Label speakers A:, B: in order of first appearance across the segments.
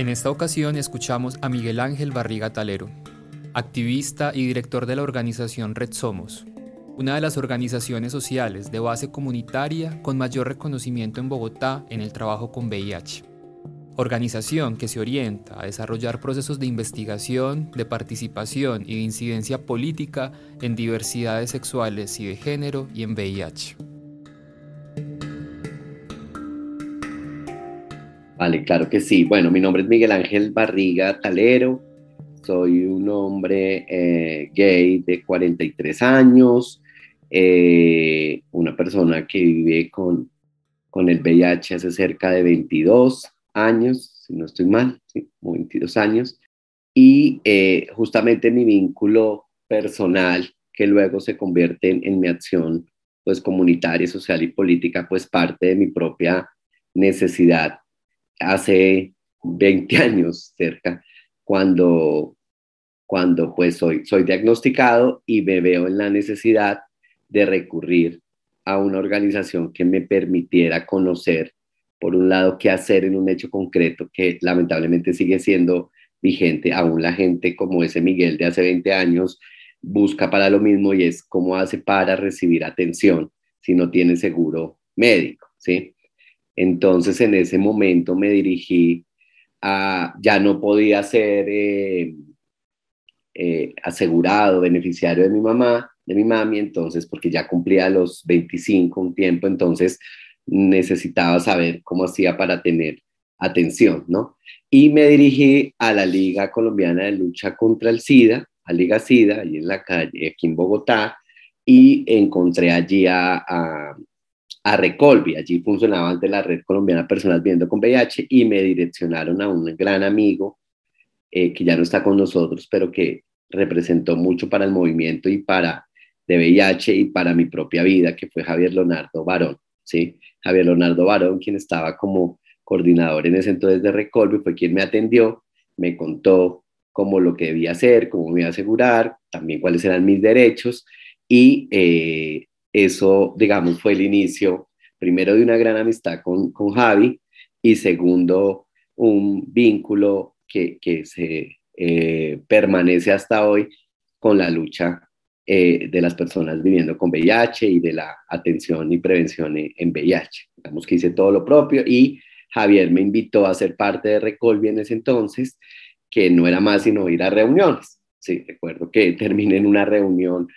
A: En esta ocasión escuchamos a Miguel Ángel Barriga Talero, activista y director de la organización Red Somos, una de las organizaciones sociales de base comunitaria con mayor reconocimiento en Bogotá en el trabajo con VIH. Organización que se orienta a desarrollar procesos de investigación, de participación y de incidencia política en diversidades sexuales y de género y en VIH.
B: Vale, claro que sí. Bueno, mi nombre es Miguel Ángel Barriga Talero. Soy un hombre eh, gay de 43 años, eh, una persona que vive con, con el VIH hace cerca de 22 años, si no estoy mal, sí, 22 años. Y eh, justamente mi vínculo personal, que luego se convierte en, en mi acción pues comunitaria, social y política, pues parte de mi propia necesidad hace 20 años cerca, cuando, cuando pues soy, soy diagnosticado y me veo en la necesidad de recurrir a una organización que me permitiera conocer, por un lado, qué hacer en un hecho concreto que lamentablemente sigue siendo vigente. Aún la gente como ese Miguel de hace 20 años busca para lo mismo y es cómo hace para recibir atención si no tiene seguro médico, ¿sí? Entonces en ese momento me dirigí a, ya no podía ser eh, eh, asegurado, beneficiario de mi mamá, de mi mami, entonces porque ya cumplía los 25 un tiempo, entonces necesitaba saber cómo hacía para tener atención, ¿no? Y me dirigí a la Liga Colombiana de Lucha contra el SIDA, a Liga SIDA, allí en la calle, aquí en Bogotá, y encontré allí a, a Recolvi. Allí funcionaba antes la Red Colombiana Personas Viendo con VIH y me direccionaron a un gran amigo eh, que ya no está con nosotros, pero que representó mucho para el movimiento y para de VIH y para mi propia vida, que fue Javier Leonardo Barón. ¿sí? Javier Leonardo Barón, quien estaba como coordinador en ese entonces de Recolvi, fue quien me atendió, me contó cómo lo que debía hacer, cómo me iba a asegurar, también cuáles eran mis derechos y eh, eso, digamos, fue el inicio, primero de una gran amistad con, con Javi y segundo, un vínculo que, que se eh, permanece hasta hoy con la lucha eh, de las personas viviendo con VIH y de la atención y prevención en VIH. Digamos que hice todo lo propio y Javier me invitó a ser parte de Recolvi en ese entonces, que no era más sino ir a reuniones. Sí, recuerdo que terminé en una reunión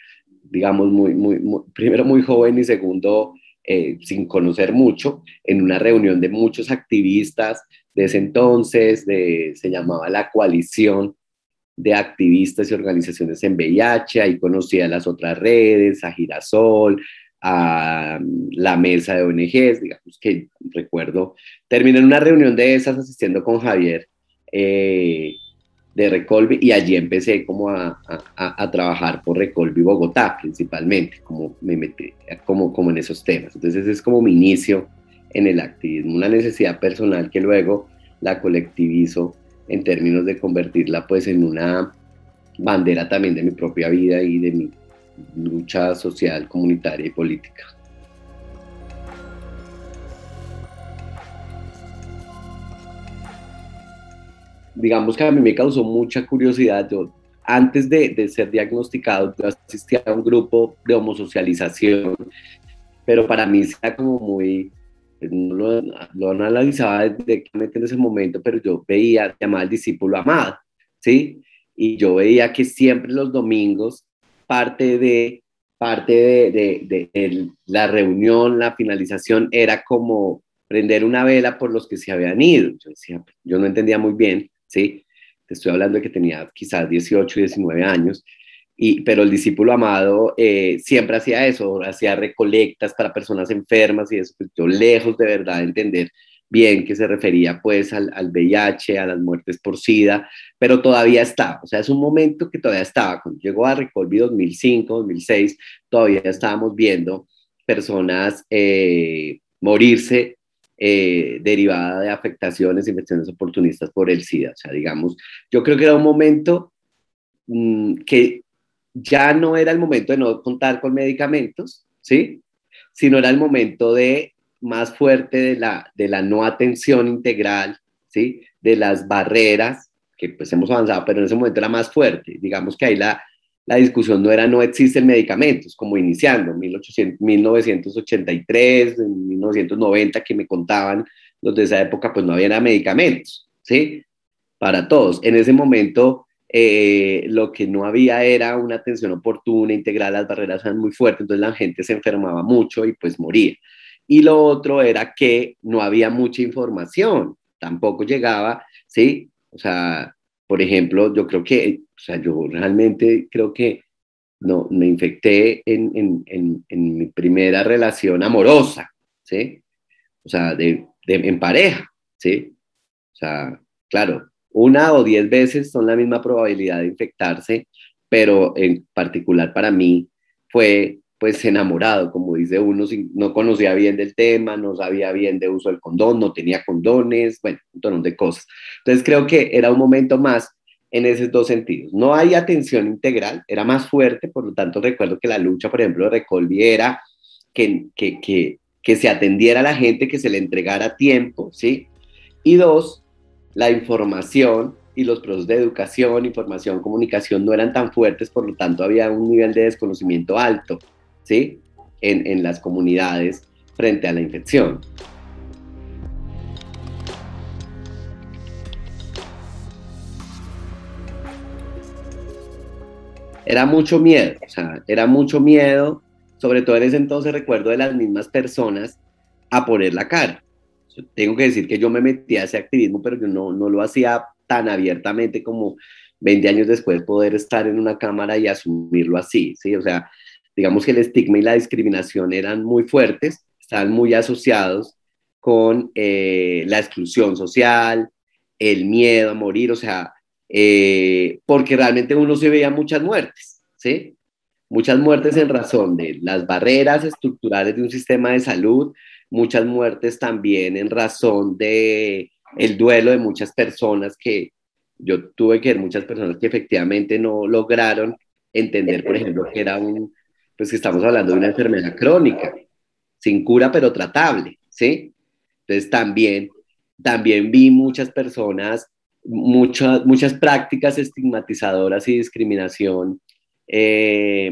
B: digamos, muy, muy, primero muy joven y segundo, eh, sin conocer mucho, en una reunión de muchos activistas de ese entonces, de, se llamaba la coalición de activistas y organizaciones en VIH, ahí conocí a las otras redes, a Girasol, a la mesa de ONGs, digamos que recuerdo, terminé en una reunión de esas asistiendo con Javier, eh, de Recolvi y allí empecé como a, a, trabajar por Recolvi Bogotá principalmente, como me metí como, como en esos temas. Entonces es como mi inicio en el activismo, una necesidad personal que luego la colectivizo en términos de convertirla pues en una bandera también de mi propia vida y de mi lucha social, comunitaria y política. Digamos que a mí me causó mucha curiosidad. Yo, antes de, de ser diagnosticado, yo asistía a un grupo de homosocialización, pero para mí era como muy, no lo, lo analizaba directamente en ese momento, pero yo veía, llamaba al discípulo amado, ¿sí? Y yo veía que siempre los domingos, parte de parte de, de, de, la reunión, la finalización, era como prender una vela por los que se habían ido. Yo decía, yo no entendía muy bien ¿sí? Te estoy hablando de que tenía quizás 18, 19 años, y, pero el discípulo amado eh, siempre hacía eso, hacía recolectas para personas enfermas y eso, pues yo lejos de verdad de entender bien que se refería pues al, al, VIH, a las muertes por SIDA, pero todavía estaba, o sea, es un momento que todavía estaba. Cuando llegó a Recolvi 2005, 2006, todavía estábamos viendo personas eh, morirse eh, derivada de afectaciones, infecciones oportunistas por el SIDA. O sea, digamos, yo creo que era un momento mm, que ya no era el momento de no contar con medicamentos, ¿sí? Sino era el momento de más fuerte de la, de la no atención integral, ¿sí? De las barreras, que pues hemos avanzado, pero en ese momento era más fuerte. Digamos que ahí la, la discusión no era no existen medicamentos, como iniciando, 1800, 1983, 1990, que me contaban los de esa época, pues no había medicamentos, ¿sí? Para todos. En ese momento, eh, lo que no había era una atención oportuna, integral, las barreras eran muy fuertes, entonces la gente se enfermaba mucho y pues moría. Y lo otro era que no había mucha información, tampoco llegaba, ¿sí? O sea, por ejemplo, yo creo que, o sea, yo realmente creo que no, me infecté en, en, en, mi primera relación amorosa, ¿sí? O sea, de, de, en pareja, ¿sí? O sea, claro, una o diez veces son la misma probabilidad de infectarse, pero en particular para mí fue pues enamorado, como dice uno, no conocía bien del tema, no sabía bien de uso del condón, no tenía condones, bueno, un montón de cosas. Entonces creo que era un momento más en esos dos sentidos. No hay atención integral, era más fuerte, por lo tanto recuerdo que la lucha, por ejemplo, de Recolvi era que, que, que, que se atendiera a la gente, que se le entregara tiempo, ¿sí? Y dos, la información y los procesos de educación, información, comunicación no eran tan fuertes, por lo tanto había un nivel de desconocimiento alto. ¿Sí? En, en las comunidades frente a la infección. Era mucho miedo, o sea, era mucho miedo, sobre todo en ese entonces recuerdo de las mismas personas a poner la cara. tengo que decir que yo me metí a ese activismo, pero yo no, no lo hacía tan abiertamente como 20 años después poder estar en una cámara y asumirlo así, ¿sí? O sea, digamos que el estigma y la discriminación eran muy fuertes, estaban muy asociados con eh, la exclusión social, el miedo a morir, o sea, eh, porque realmente uno se veía muchas muertes, ¿sí? Muchas muertes en razón de las barreras estructurales de un sistema de salud, muchas muertes también en razón de el duelo de muchas personas que yo tuve que ver muchas personas que efectivamente no lograron entender, por ejemplo, que era un, pues que estamos hablando de una enfermedad crónica, sin cura pero tratable, ¿sí? Entonces también, también vi muchas personas, muchas, muchas prácticas estigmatizadoras y discriminación eh,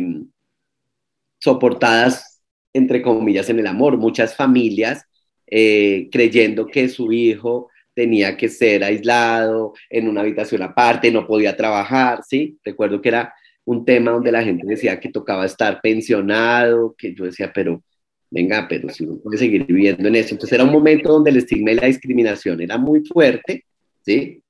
B: soportadas, entre comillas, en el amor. Muchas familias eh, creyendo que su hijo tenía que ser aislado en una habitación aparte, no podía trabajar, ¿sí? Recuerdo que era un tema donde la gente decía que tocaba estar pensionado, que yo decía, pero venga, pero si uno puede seguir viviendo en eso. Entonces era un momento donde el estigma y la discriminación era muy fuerte, ¿sí?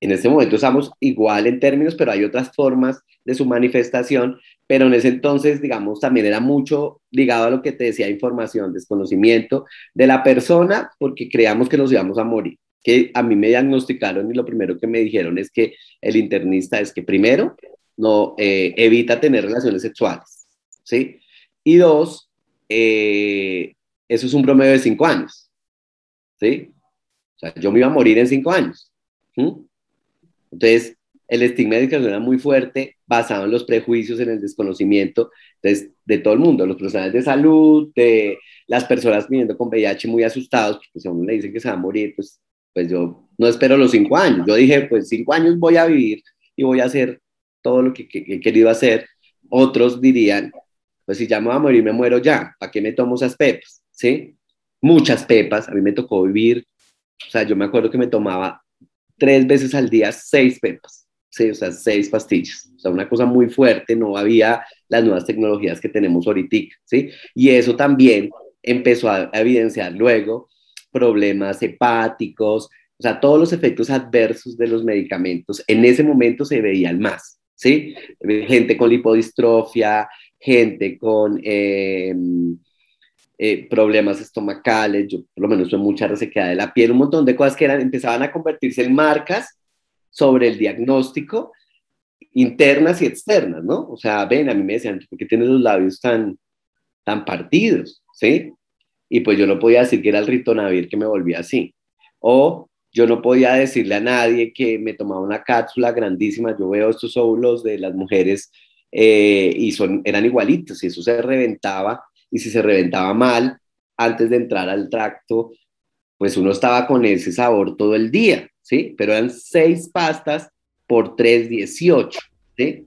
B: En este momento estamos igual en términos, pero hay otras formas de su manifestación, pero en ese entonces, digamos, también era mucho ligado a lo que te decía, información, desconocimiento de la persona, porque creíamos que nos íbamos a morir. Que a mí me diagnosticaron y lo primero que me dijeron es que el internista es que primero no eh, evita tener relaciones sexuales, ¿sí? Y dos, eh, eso es un promedio de cinco años, ¿sí? O sea, yo me iba a morir en cinco años. Entonces, el estigma de discriminación era muy fuerte, basado en los prejuicios, en el desconocimiento de, de todo el mundo, los profesionales de salud, de las personas viviendo con VIH muy asustados, pues si a uno le dicen que se va a morir, pues, pues yo no espero los cinco años. Yo dije, pues cinco años voy a vivir y voy a hacer todo lo que, he querido hacer. Otros dirían, pues si ya me voy a morir, me muero ya, ¿para qué me tomo esas pepas? ¿Sí? Muchas pepas, a mí me tocó vivir, o sea, yo me acuerdo que me tomaba tres veces al día seis pepas, ¿sí? O sea, seis pastillas, o sea, una cosa muy fuerte, no había las nuevas tecnologías que tenemos ahorita, ¿sí? Y eso también empezó a evidenciar luego problemas hepáticos, o sea, todos los efectos adversos de los medicamentos en ese momento se veían más. ¿Sí? Gente con lipodistrofia, gente con, eh, eh, problemas estomacales, yo por lo menos tuve mucha resequedad de la piel, un montón de cosas que eran, empezaban a convertirse en marcas sobre el diagnóstico internas y externas, ¿no? O sea, ven, a mí me decían, ¿por qué tienes los labios tan, tan partidos? ¿Sí? Y pues yo no podía decir que era el ritonavir que me volvía así. O yo no podía decirle a nadie que me tomaba una cápsula grandísima. Yo veo estos óvulos de las mujeres eh, y son, eran igualitos y eso se reventaba. Y si se reventaba mal, antes de entrar al tracto, pues uno estaba con ese sabor todo el día, ¿sí? Pero eran seis pastas por 3,18, ¿sí?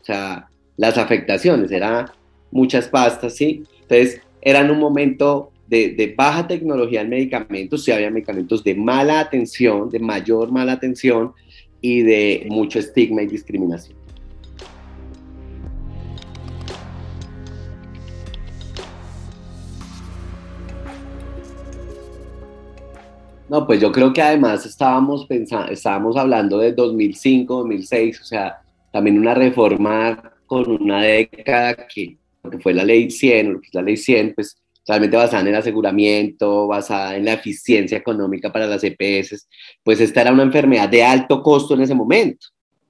B: O sea, las afectaciones, eran muchas pastas, ¿sí? Entonces, eran un momento de, baja tecnología en medicamentos, sí había medicamentos de mala atención, de mayor mala atención y de mucho estigma y discriminación. No, pues yo creo que además estábamos pensando, estábamos hablando de 2005, 2006, o sea, también una reforma con una década que, que fue la ley 100, lo que es la ley 100, pues realmente basada en el aseguramiento, basada en la eficiencia económica para las EPS, pues esta era una enfermedad de alto costo en ese momento.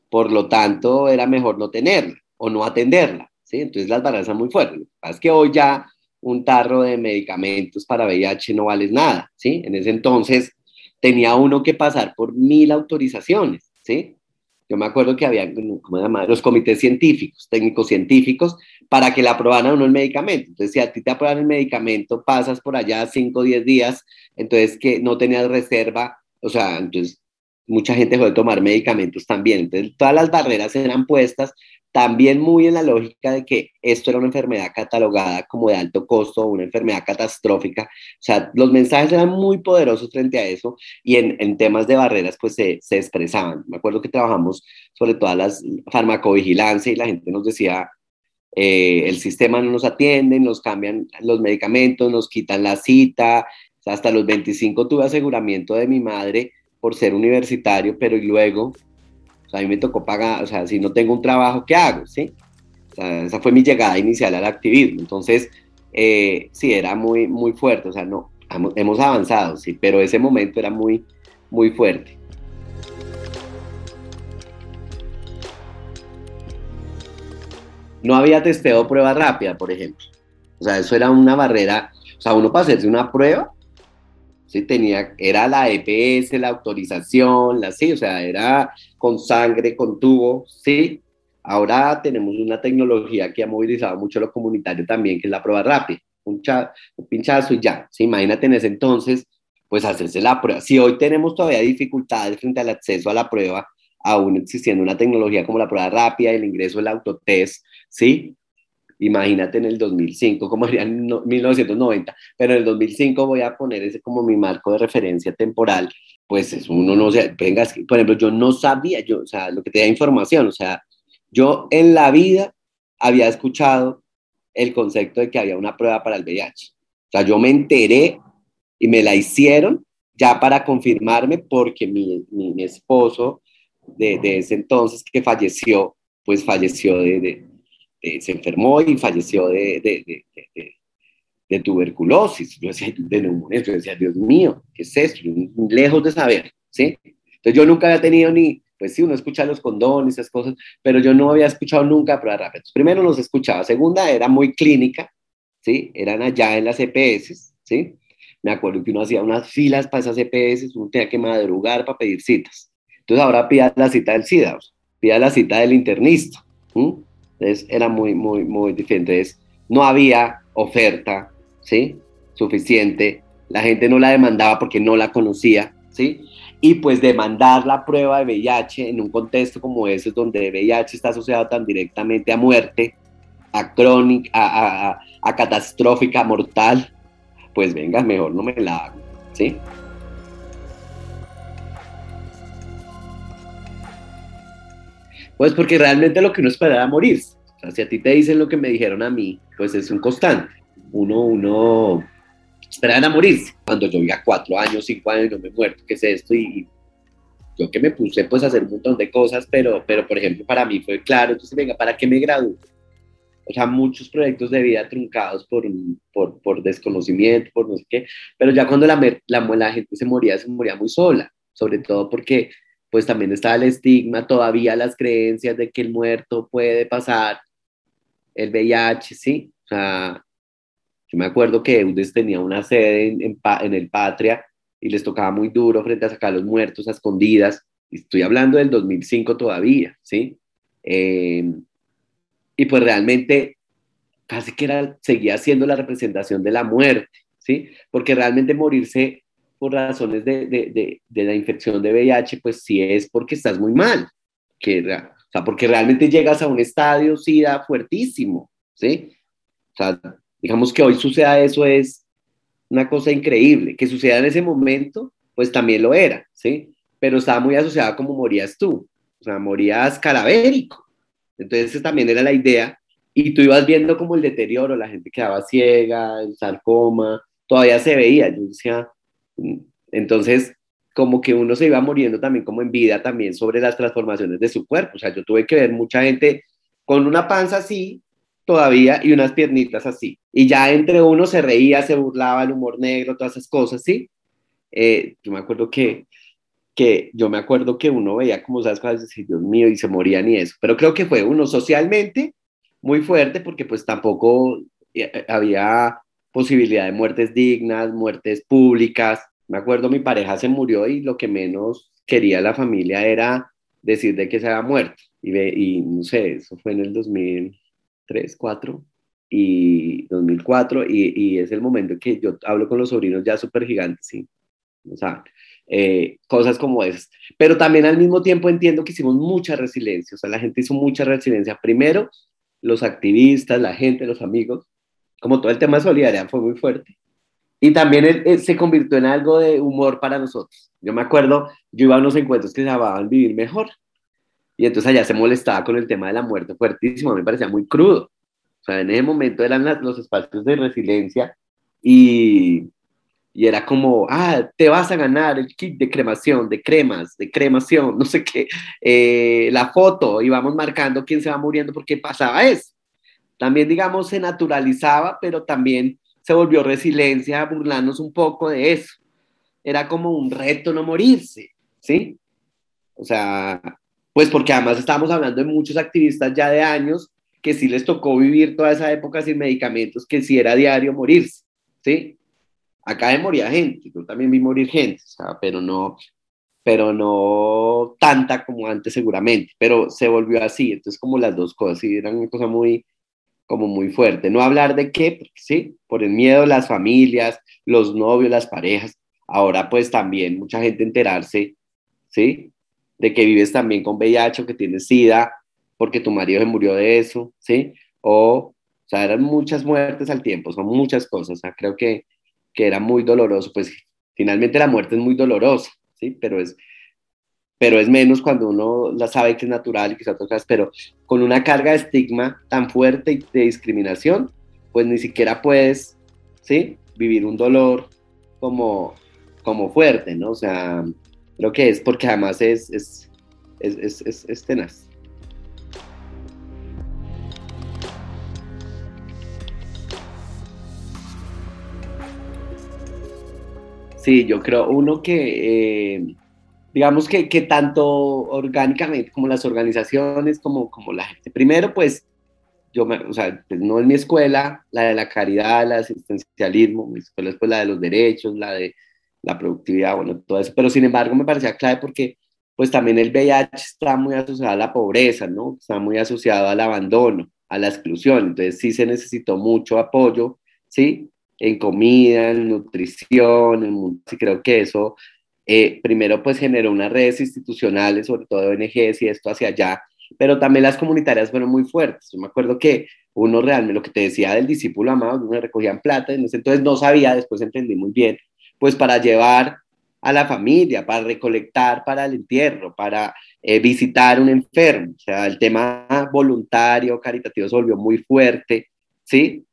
B: Por lo tanto, era mejor no tenerla o no atenderla. ¿sí? Entonces las barreras son muy fuertes. Lo que pasa es que hoy ya un tarro de medicamentos para VIH no vale nada. ¿sí? En ese entonces tenía uno que pasar por mil autorizaciones. ¿sí? Yo me acuerdo que había, ¿cómo se llama? Los comités científicos, técnicos científicos, para que le aprobaran uno el medicamento. Entonces, si a ti te aprueban el medicamento, pasas por allá 5 o 10 días, entonces que no tenías reserva, o sea, entonces mucha gente dejó de tomar medicamentos también. Entonces, todas las barreras eran puestas también muy en la lógica de que esto era una enfermedad catalogada como de alto costo, una enfermedad catastrófica. O sea, los mensajes eran muy poderosos frente a eso y en, en temas de barreras pues se, se, expresaban. Me acuerdo que trabajamos sobre todas las farmacovigilancia y la gente nos decía, eh, el sistema no nos atiende, nos cambian los medicamentos, nos quitan la cita. Hasta los 25 tuve aseguramiento de mi madre por ser universitario, pero y luego a mí me tocó pagar, o sea, si no tengo un trabajo, ¿qué hago? ¿Sí? esa fue mi llegada inicial al activismo. Entonces, eh, sí, era muy, muy fuerte, o sea, no, hemos avanzado, sí, pero ese momento era muy, muy fuerte. No había testeo prueba rápida, por ejemplo. O sea, eso era una barrera. O sea, uno para hacerse una prueba ¿sí? Tenía, era la EPS, la autorización, la, sí, o sea, era con sangre, con tubo, ¿sí? Ahora tenemos una tecnología que ha movilizado mucho lo comunitario también, que es la prueba rápida, un, un pinchazo y ya, ¿sí? Imagínate en ese entonces, pues hacerse la prueba. Si hoy tenemos todavía dificultades frente al acceso a la prueba, aún existiendo una tecnología como la prueba rápida, el ingreso del autotest, ¿sí? imagínate en el 2005, como sería en 1990, pero en el 2005 voy a poner ese como mi marco de referencia temporal, pues es uno no sé, venga, por ejemplo, yo no sabía, yo, o sea, lo que te da información, o sea, yo en la vida había escuchado el concepto de que había una prueba para el VIH. O sea, yo me enteré y me la hicieron ya para confirmarme porque mi, mi, esposo de, de, ese entonces que falleció, pues falleció de, eh, se enfermó y falleció de, de, de, de, tuberculosis, yo decía, de neumonía, yo decía, Dios mío, ¿qué es esto? Lejos de saber, ¿sí? Entonces yo nunca había tenido ni, pues sí, uno escucha los condones, esas cosas, pero yo no había escuchado nunca pruebas rápidas. Primero los escuchaba, segunda era muy clínica, ¿sí? Eran allá en las EPS, ¿sí? Me acuerdo que uno hacía unas filas para esas EPS, uno tenía que madrugar para pedir citas. Entonces ahora pida la cita del SIDA, pida la cita del internista. ¿sí? Entonces era muy, muy, muy diferente. no había oferta, ¿sí? Suficiente. La gente no la demandaba porque no la conocía, ¿sí? Y pues demandar la prueba de VIH en un contexto como ese, donde VIH está asociado tan directamente a muerte, a crónica, a catastrófica, mortal, pues venga, mejor no me la hago, ¿sí? Pues porque realmente lo que uno espera era morirse. O sea, si a ti te dicen lo que me dijeron a mí, pues es un constante. Uno, uno espera a morirse. Cuando yo a cuatro años, cinco años, no me he muerto, ¿qué es esto? Y, yo que me puse pues a hacer un montón de cosas, pero, pero por ejemplo para mí fue claro, entonces venga, ¿para qué me gradúo? o sea, muchos proyectos de vida truncados por, por, por desconocimiento, por no sé qué, pero ya cuando la, la, la gente se moría, se moría muy sola, sobre todo porque pues también estaba el estigma, todavía las creencias de que el muerto puede pasar el VIH, ¿sí? O sea, yo me acuerdo que Eudes tenía una sede en, el Patria y les tocaba muy duro frente a sacar a los muertos a escondidas. Estoy hablando del 2005 todavía, ¿sí? Eh, y pues realmente casi que era, seguía siendo la representación de la muerte, ¿sí? Porque realmente morirse por razones de, de, de, la infección de VIH, pues sí es porque estás muy mal, que, o sea, porque realmente llegas a un estadio SIDA fuertísimo, ¿sí? O sea, digamos que hoy suceda eso es una cosa increíble, que suceda en ese momento, pues también lo era, ¿sí? Pero estaba muy asociada como morías tú, o sea, morías calavérico. Entonces también era la idea, y tú ibas viendo como el deterioro, la gente quedaba ciega, el sarcoma, todavía se veía, yo decía, entonces, como que uno se iba muriendo también como en vida también sobre las transformaciones de su cuerpo. O sea, yo tuve que ver mucha gente con una panza así todavía y unas piernitas así. Y ya entre uno se reía, se burlaba, el humor negro, todas esas cosas, ¿sí? Eh, yo me acuerdo que, que, yo me acuerdo que uno veía como esas cosas y Dios mío, y se morían y eso. Pero creo que fue uno socialmente muy fuerte porque pues tampoco eh, había posibilidad de muertes dignas, muertes públicas. Me acuerdo mi pareja se murió y lo que menos quería la familia era decir de que se había muerto. Y, y no sé, eso fue en el 2003, 2004 y 2004 y, y es el momento que yo hablo con los sobrinos ya súper gigantes, sí. O sea, eh, cosas como esas. Pero también al mismo tiempo entiendo que hicimos mucha resiliencia, o sea, la gente hizo mucha resiliencia. Primero, los activistas, la gente, los amigos, como todo el tema de solidaridad fue muy fuerte. Y también se convirtió en algo de humor para nosotros. Yo me acuerdo, yo iba a unos encuentros que se llamaban Vivir Mejor. Y entonces allá se molestaba con el tema de la muerte fuertísimo. Me parecía muy crudo. O sea, en ese momento eran los espacios de resiliencia y, y era como, ah, te vas a ganar el kit de cremación, de cremas, de cremación, no sé qué, eh, la foto, y vamos marcando quién se va muriendo porque pasaba eso. También, digamos, se naturalizaba, pero también se volvió resiliencia, burlarnos un poco de eso. Era como un reto no morirse, ¿sí? O sea, pues porque además estábamos hablando de muchos activistas ya de años que sí les tocó vivir toda esa época sin medicamentos, que sí era diario morirse, ¿sí? Acá de moría gente, yo también vi morir gente, pero no, pero no tanta como antes seguramente, pero se volvió así, entonces como las dos cosas, sí, eran una cosa muy, como muy fuerte. No hablar de qué, sí, por el miedo las familias, los novios, las parejas. Ahora pues también mucha gente enterarse, ¿sí? De que vives también con VIH o que tienes SIDA porque tu marido se murió de eso, ¿sí? O, o sea, eran muchas muertes al tiempo, son muchas cosas. Creo que, que era muy doloroso. Pues finalmente la muerte es muy dolorosa, ¿sí? Pero es, pero es menos cuando uno la sabe que es natural y que se tocas, pero con una carga de estigma tan fuerte y de discriminación, pues ni siquiera puedes, ¿sí? Vivir un dolor como, como fuerte, ¿no? O sea, creo que es porque además es, es, es, es, es tenaz. Sí, yo creo, uno que eh, digamos que, que tanto orgánicamente como las organizaciones, como, como la gente. Primero, pues, yo, me, o sea, pues no es mi escuela, la de la caridad, el asistencialismo, mi escuela es pues la de los derechos, la de la productividad, bueno, todo eso, pero sin embargo me parecía clave porque pues también el VIH está muy asociado a la pobreza, ¿no? Está muy asociado al abandono, a la exclusión, entonces sí se necesitó mucho apoyo, ¿sí? En comida, en nutrición, en, sí creo que eso eh, primero pues generó unas redes institucionales, sobre todo de ONGs y esto hacia allá, pero también las comunitarias fueron muy fuertes. Yo me acuerdo que uno realmente, lo que te decía del discípulo amado, uno recogían plata, entonces no sabía, después entendí muy bien, pues para llevar a la familia, para recolectar para el entierro, para eh, visitar un enfermo. O sea, el tema voluntario, caritativo se volvió muy fuerte, ¿sí?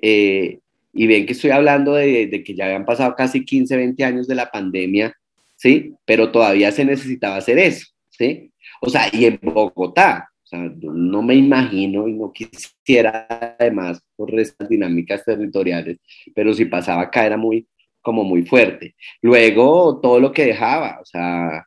B: Eh, y ven que estoy hablando de, de, que ya habían pasado casi 15, 20 años de la pandemia ¿sí? Pero todavía se necesitaba hacer eso, ¿sí? O sea, y en Bogotá, o sea, no me imagino y no quisiera además por estas dinámicas territoriales, pero si pasaba acá era muy, como muy fuerte. Luego todo lo que dejaba, o sea,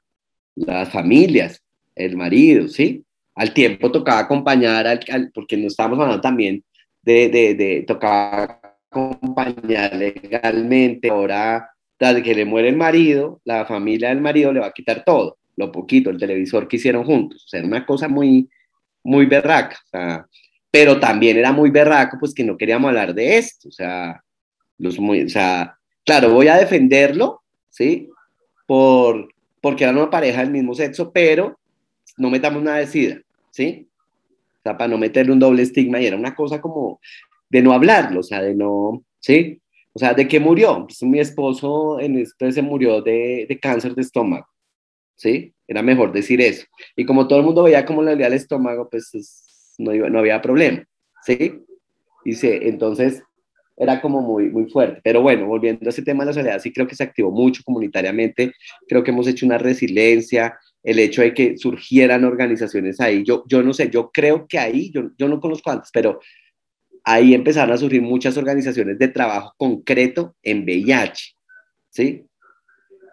B: las familias, el marido, ¿sí? Al tiempo tocaba acompañar, al, porque no estábamos hablando también de, de, de tocaba acompañar legalmente, ahora, desde que le muere el marido, la familia del marido le va a quitar todo, lo poquito, el televisor que hicieron juntos, o sea, era una cosa muy, muy berraca, o sea, pero también era muy berraco, pues que no queríamos hablar de esto, o sea, los muy, o sea, claro, voy a defenderlo, ¿sí? Por, porque era una pareja del mismo sexo, pero no metamos nada de SIDA, ¿sí? O sea, para no meterle un doble estigma y era una cosa como de no hablarlo, o sea, de no, ¿sí? O sea, ¿de qué murió? Pues mi esposo en esto se murió de, de cáncer de estómago, ¿sí? Era mejor decir eso. Y como todo el mundo veía cómo le dolía el estómago, pues no, no había problema, ¿sí? Dice, entonces era como muy, muy fuerte. Pero bueno, volviendo a ese tema de la soledad, sí creo que se activó mucho comunitariamente, creo que hemos hecho una resiliencia, el hecho de que surgieran organizaciones ahí, yo, yo no sé, yo creo que ahí, yo, yo no conozco antes, pero ahí empezaron a surgir muchas organizaciones de trabajo concreto en VIH, ¿sí?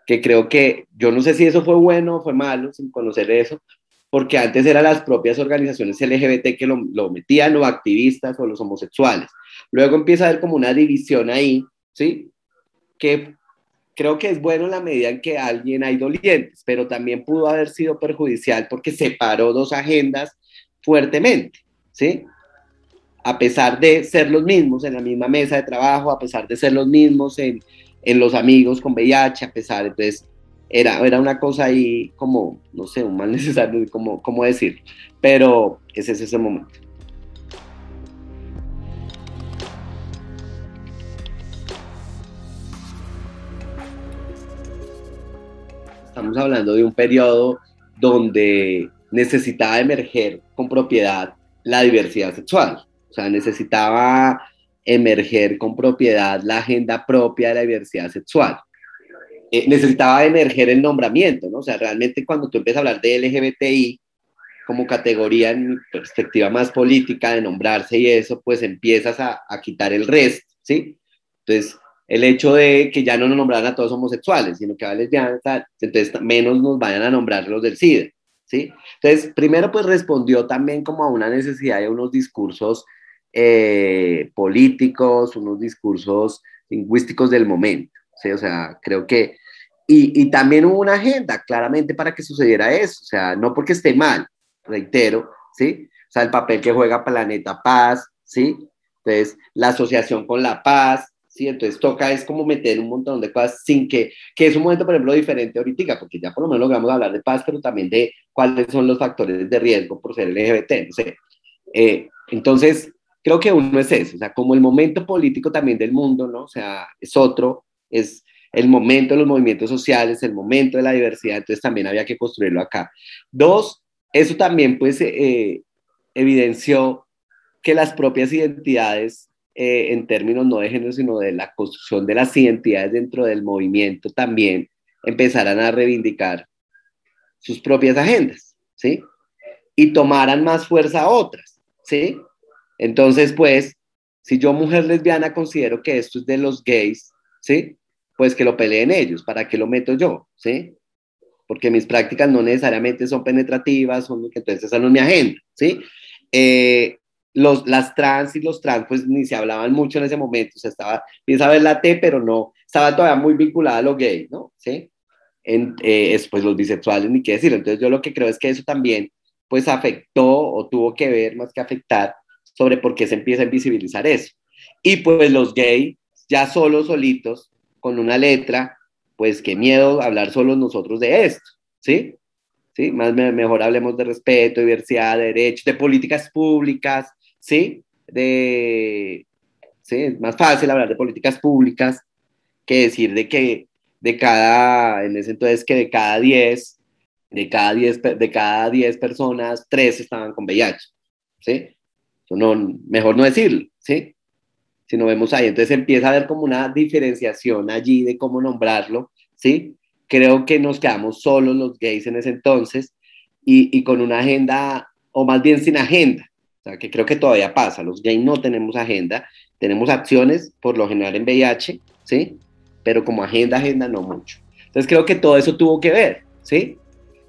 B: que creo que yo no sé si eso fue bueno o fue malo, sin conocer eso, porque antes eran las propias organizaciones LGBT que lo, lo metían, los activistas o los homosexuales. Luego empieza a haber como una división ahí, ¿sí? Que creo que es bueno en la medida en que alguien hay dolientes, pero también pudo haber sido perjudicial porque separó dos agendas fuertemente, ¿sí? A pesar de ser los mismos en la misma mesa de trabajo, a pesar de ser los mismos en, en los amigos con VIH, a pesar, entonces era, era una cosa ahí como, no sé, un mal necesario, como, como decir, pero ese es ese momento. Estamos hablando de un periodo donde necesitaba emerger con propiedad la diversidad sexual, sea, necesitaba emerger con propiedad la agenda propia de la diversidad sexual. Eh, necesitaba emerger el nombramiento, ¿no? O sea, realmente cuando tú empiezas a hablar de LGBTI como categoría en perspectiva más política de nombrarse y eso, pues empiezas a, quitar el resto, ¿sí? Entonces, el hecho de que ya no nos nombraran a todos homosexuales, sino que a lesbianas, entonces menos nos vayan a nombrar los del SIDA, ¿sí? Entonces, primero pues respondió también como a una necesidad de unos discursos eh, políticos, unos discursos lingüísticos del momento. ¿sí? O sea, creo que... Y, y, también hubo una agenda, claramente, para que sucediera eso. O sea, no porque esté mal, reitero, ¿sí? O sea, el papel que juega Planeta Paz, ¿sí? Entonces, la asociación con la paz, ¿sí? Entonces, toca es como meter un montón de cosas sin que, que es un momento, por ejemplo, diferente ahorita, porque ya por lo menos logramos hablar de paz, pero también de cuáles son los factores de riesgo por ser LGBT, no sé. Eh, entonces, creo que uno es eso, o sea, como el momento político también del mundo, ¿no? O sea, es otro, es el momento de los movimientos sociales, el momento de la diversidad, entonces también había que construirlo acá. Dos, eso también pues eh, evidenció que las propias identidades eh, en términos no de género, sino de la construcción de las identidades dentro del movimiento también empezaran a reivindicar sus propias agendas, ¿sí? Y tomaran más fuerza a otras, ¿sí? Entonces, pues, si yo mujer lesbiana considero que esto es de los gays, ¿sí? Pues que lo peleen ellos, ¿para qué lo meto yo? ¿Sí? Porque mis prácticas no necesariamente son penetrativas, son, entonces esa no es mi agenda, ¿sí? Eh, los, las trans y los trans, pues ni se hablaban mucho en ese momento, o sea, estaba, piensa ver la T, pero no, estaba todavía muy vinculada a lo gay, ¿no? ¿Sí? En, eh, pues los bisexuales, ni qué decir. Entonces yo lo que creo es que eso también, pues afectó o tuvo que ver más que afectar sobre por qué se empieza a invisibilizar eso. Y pues los gays, ya solos, solitos, con una letra, pues qué miedo hablar solos nosotros de esto, ¿sí? ¿Sí? Más mejor hablemos de respeto, diversidad, de derechos, de políticas públicas, ¿sí? De, ¿sí? Es más fácil hablar de políticas públicas que decir de que de cada, en ese entonces que de cada 10, de cada 10, de cada 10 personas, 3 estaban con VIH, ¿sí? No, mejor no decirlo, ¿sí? Si no vemos ahí, entonces empieza a haber como una diferenciación allí de cómo nombrarlo, ¿sí? Creo que nos quedamos solos los gays en ese entonces y, y con una agenda o más bien sin agenda, o sea, que creo que todavía pasa, los gays no tenemos agenda, tenemos acciones por lo general en VIH, ¿sí? Pero como agenda, agenda no mucho. Entonces creo que todo eso tuvo que ver, ¿sí?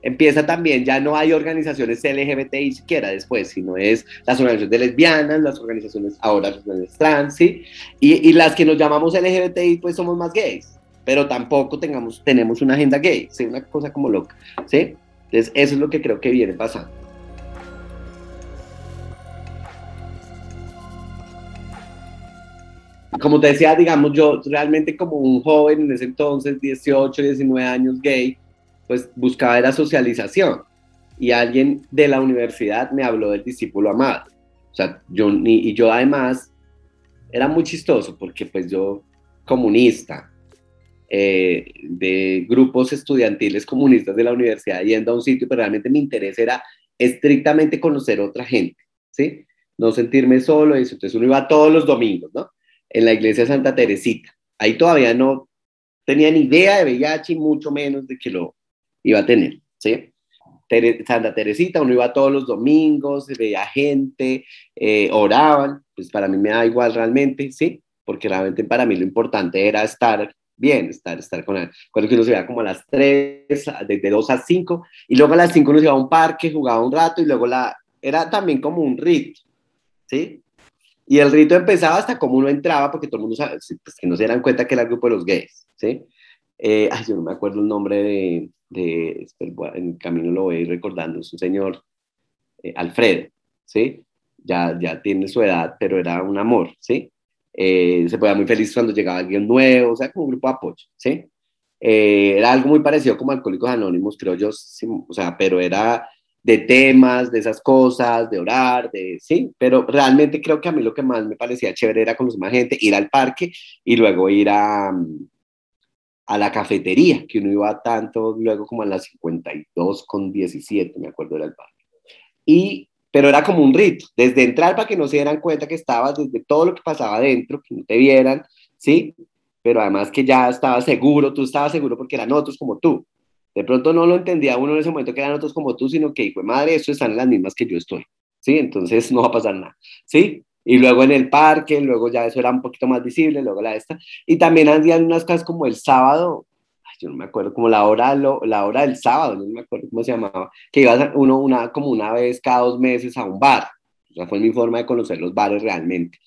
B: Empieza también, ya no hay organizaciones LGBTI siquiera después, sino es las organizaciones de lesbianas, las organizaciones ahora las trans, ¿sí? Y, y las que nos llamamos LGBTI pues somos más gays, pero tampoco tengamos, tenemos una agenda gay, ¿sí? Una cosa como loca, ¿sí? Entonces eso es lo que creo que viene pasando. como te decía, digamos, yo realmente como un joven en ese entonces, 18, 19 años gay, pues buscaba era socialización. Y alguien de la universidad me habló del discípulo amado. O sea, yo, y yo además era muy chistoso porque pues yo comunista, eh, de grupos estudiantiles comunistas de la universidad yendo a un sitio, pero realmente mi interés era estrictamente conocer otra gente, ¿sí? No sentirme solo, eso. Entonces uno iba todos los domingos, ¿no? en la iglesia Santa Teresita. Ahí todavía no tenía ni idea de VIH mucho menos de que lo iba a tener, ¿sí? Santa Teresita, uno iba todos los domingos, veía gente, eh, oraban, pues para mí me da igual realmente, ¿sí? Porque realmente para mí lo importante era estar bien, estar, estar con él. Cuando uno se veía como a las 3, desde 2 a 5, y luego a las 5 uno se iba a un parque, jugaba un rato, y luego la, era también como un rito, ¿sí? Y el rito empezaba hasta como uno entraba, porque todo el mundo sabe, pues, que no se dan cuenta que era el grupo de los gays, ¿sí? Eh, ay, yo no me acuerdo el nombre de, de en camino lo voy recordando, es un señor, eh, Alfredo, ¿sí? Ya, ya tiene su edad, pero era un amor, ¿sí? Eh, se ponía muy feliz cuando llegaba alguien nuevo, o sea, como un grupo de apoyo, ¿sí? era algo muy parecido como Alcohólicos Anónimos, creo yo, o sea, pero era de temas, de esas cosas, de orar, de sí, pero realmente creo que a mí lo que más me parecía chévere era conocer más gente, ir al parque y luego ir a, a la cafetería, que uno iba tanto luego como a las 52 con 17, me acuerdo era el parque. Y, pero era como un rito, desde entrar para que no se dieran cuenta que estabas, desde todo lo que pasaba adentro, que no te vieran, ¿sí? Pero además que ya estaba seguro, tú estabas seguro porque eran otros como tú. De pronto no lo entendía uno en ese momento que eran otros como tú, sino que, hijo madre, esto están en las mismas que yo estoy, ¿sí? Entonces no va a pasar nada, ¿sí? Y luego en el parque, luego ya eso era un poquito más visible, luego la esta. Y también hacían unas cosas como el sábado, yo no me acuerdo, como la hora, la hora del sábado, no me acuerdo cómo se llamaba, que iba uno una, como una vez cada dos meses a un bar. O sea, fue mi forma de conocer los bares realmente,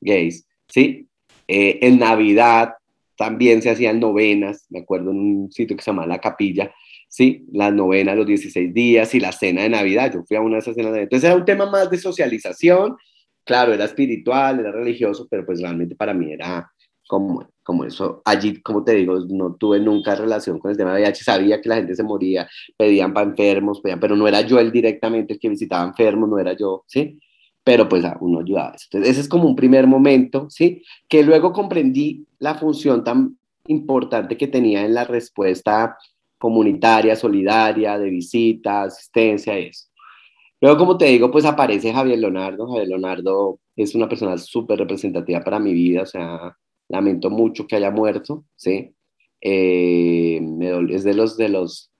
B: gays, ¿sí? Eh, en Navidad también se hacían novenas, me acuerdo en un sitio que se llama La Capilla, ¿sí? Las novenas, los 16 días y la cena de Navidad. Yo fui a una de esas cenas de Entonces era un tema más de socialización, claro, era espiritual, era religioso, pero pues realmente para mí era como, como eso. Allí, como te digo, no tuve nunca relación con el tema de VIH, sabía que la gente se moría, pedían para enfermos, pedían, pero no era yo el directamente el que visitaba enfermos, no era yo, ¿sí? pero pues uno ayudaba. Entonces, ese es como un primer momento, ¿sí? Que luego comprendí la función tan importante que tenía en la respuesta comunitaria, solidaria, de visita, asistencia, eso. Luego, como te digo, pues aparece Javier Leonardo. Javier Leonardo es una persona súper representativa para mi vida, o sea, lamento mucho que haya muerto, ¿sí? Eh, es de los, de los,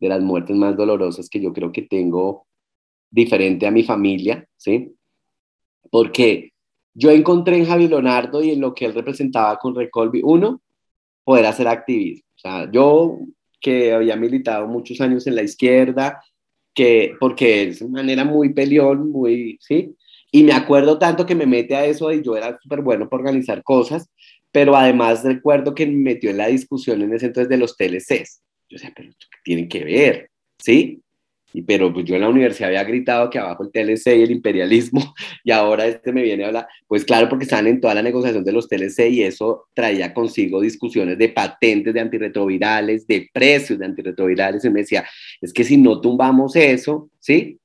B: de las muertes más dolorosas que yo creo que tengo diferente a mi familia, ¿sí? Porque yo encontré en Javi Leonardo y en lo que él representaba con Recolby, uno, poder hacer activismo. O sea, yo que había militado muchos años en la izquierda, que, porque es una manera muy peleón, muy, ¿sí? Y me acuerdo tanto que me mete a eso y yo era súper bueno para organizar cosas, pero además recuerdo que me metió en la discusión en ese entonces de los TLCs. Yo decía, pero ¿qué tienen que ver? ¿Sí? Pero pues yo en la universidad había gritado que abajo el TLC y el imperialismo, y ahora este me viene a hablar, pues claro, porque están en toda la negociación de los TLC y eso traía consigo discusiones de patentes de antirretrovirales, de precios de antirretrovirales, y me decía, es que si no tumbamos eso, ¿sí?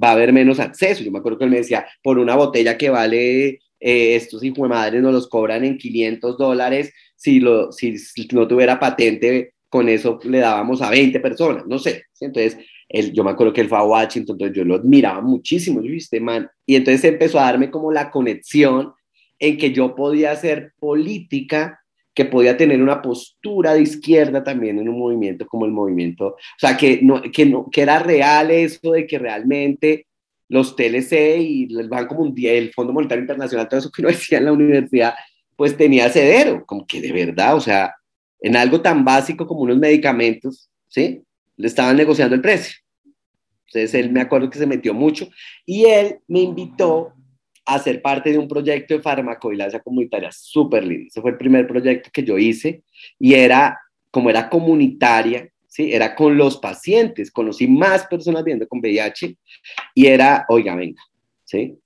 B: Va a haber menos acceso. Yo me acuerdo que él me decía, por una botella que vale, eh, estos hijos de madres nos los cobran en 500 dólares, si, lo, si, no tuviera patente, con eso le dábamos a 20 personas, no sé. Entonces, yo me acuerdo que él fue a Washington, entonces yo lo admiraba muchísimo, yo este man, y entonces empezó a darme como la conexión en que yo podía hacer política, que podía tener una postura de izquierda también en un movimiento como el movimiento, o sea, que, no, que, no, que era real eso de que realmente los TLC y el Banco Mundial, el Fondo Monetario Internacional, todo eso que uno decía en la universidad, pues tenía cedero, como que de verdad, o sea, en algo tan básico como unos medicamentos, ¿sí? Le estaban negociando el precio. Entonces él me acuerdo que se metió mucho y él me invitó a ser parte de un proyecto de farmacovigilancia comunitaria súper lindo. Ese fue el primer proyecto que yo hice y era, como era comunitaria, ¿sí? Era con los pacientes, conocí más personas viendo con VIH y era, oiga, venga, ¿sí?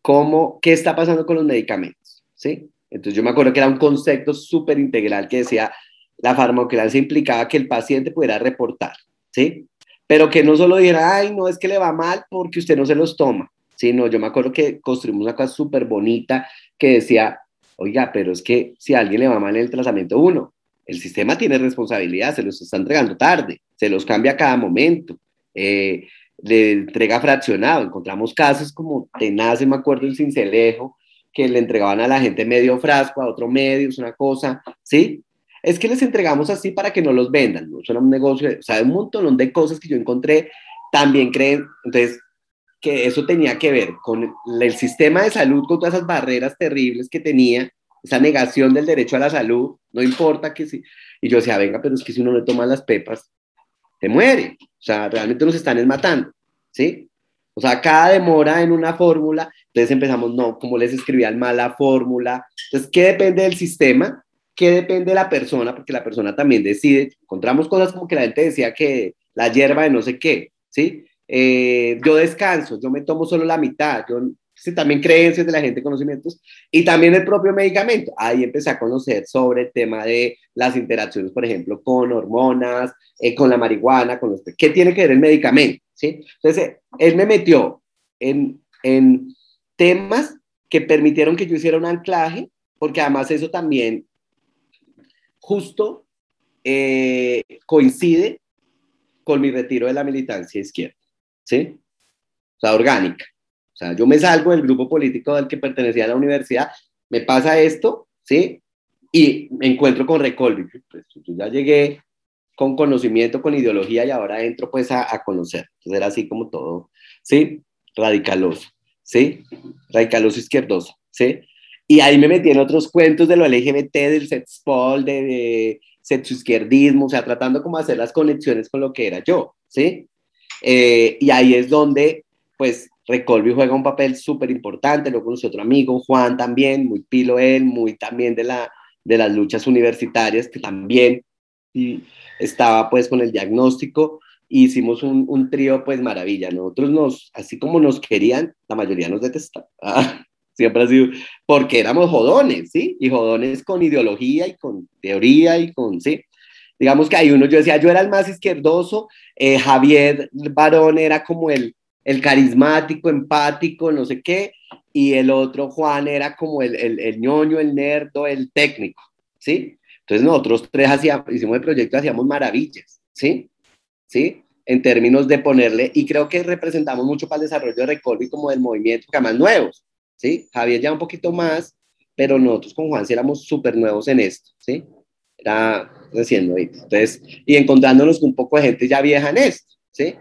B: ¿Cómo, qué está pasando con los medicamentos? ¿Sí? Entonces yo me acuerdo que era un concepto súper integral que decía, la farmacovigilancia implicaba que el paciente pudiera reportar, ¿sí? Pero que no solo dijera, ay, no es que le va mal porque usted no se los toma, sino yo me acuerdo que construimos una cosa súper bonita que decía, oiga, pero es que si a alguien le va mal en el tratamiento uno, el sistema tiene responsabilidad, se los está entregando tarde, se los cambia a cada momento, eh, le entrega fraccionado. Encontramos casos como Tenace, me acuerdo, el Cincelejo, que le entregaban a la gente medio frasco, a otro medio, es una cosa, ¿sí? Es que les entregamos así para que no los vendan, ¿no? Son un negocio, o sea, un montón de cosas que yo encontré, también creen, entonces, que eso tenía que ver con el sistema de salud, con todas esas barreras terribles que tenía, esa negación del derecho a la salud, no importa que sí. Y yo decía, venga, pero es que si uno no toma las pepas, se muere. O sea, realmente nos están matando, ¿sí? O sea, cada demora en una fórmula, entonces empezamos, no, como les escribían mal la fórmula. Entonces, ¿qué depende del sistema? ¿Qué depende de la persona? Porque la persona también decide. Encontramos cosas como que la gente decía que la hierba de no sé qué, ¿sí? Eh, yo descanso, yo me tomo solo la mitad, yo sí, también creencias de la gente, conocimientos, y también el propio medicamento. Ahí empecé a conocer sobre el tema de las interacciones, por ejemplo, con hormonas, eh, con la marihuana, con los... ¿Qué tiene que ver el medicamento? ¿sí? Entonces, él me metió en, en temas que permitieron que yo hiciera un anclaje, porque además eso también justo eh, coincide con mi retiro de la militancia izquierda. ¿sí? O sea, orgánica. O sea, yo me salgo del grupo político del que pertenecía a la universidad, me pasa esto, ¿sí? Y me encuentro con Recolvi. Pues ya llegué con conocimiento, con ideología y ahora entro pues a, a conocer. Entonces era así como todo, ¿sí? Radicaloso, ¿sí? Radicaloso izquierdoso, ¿sí? Y ahí me metí en otros cuentos de lo LGBT, del sexpol, de, de o sea, tratando como hacer las conexiones con lo que era yo, ¿sí? Eh, y ahí es donde, pues, Recolvi juega un papel súper importante, luego conocí otro amigo, Juan también, muy pilo él, muy también de, la, de las luchas universitarias, que también y estaba pues con el diagnóstico, hicimos un, un, trío pues maravilla, nosotros nos, así como nos querían, la mayoría nos detestaba, siempre ha sido, porque éramos jodones, ¿sí? Y jodones con ideología y con teoría y con, ¿sí? digamos que hay uno, yo decía, yo era el más izquierdoso, eh, Javier Barón era como el, el carismático, empático, no sé qué, y el otro Juan era como el, el, el ñoño, el nerdo, el técnico, ¿sí? Entonces nosotros tres hacíamos, hicimos el proyecto, hacíamos maravillas, ¿sí? ¿Sí? En términos de ponerle, y creo que representamos mucho para el desarrollo de Recolvi como del movimiento, que más nuevos, ¿sí? Javier ya un poquito más, pero nosotros con Juan sí éramos súper nuevos en esto, ¿sí? Era recién Entonces, y encontrándonos con un poco de gente ya vieja en esto, ¿sí?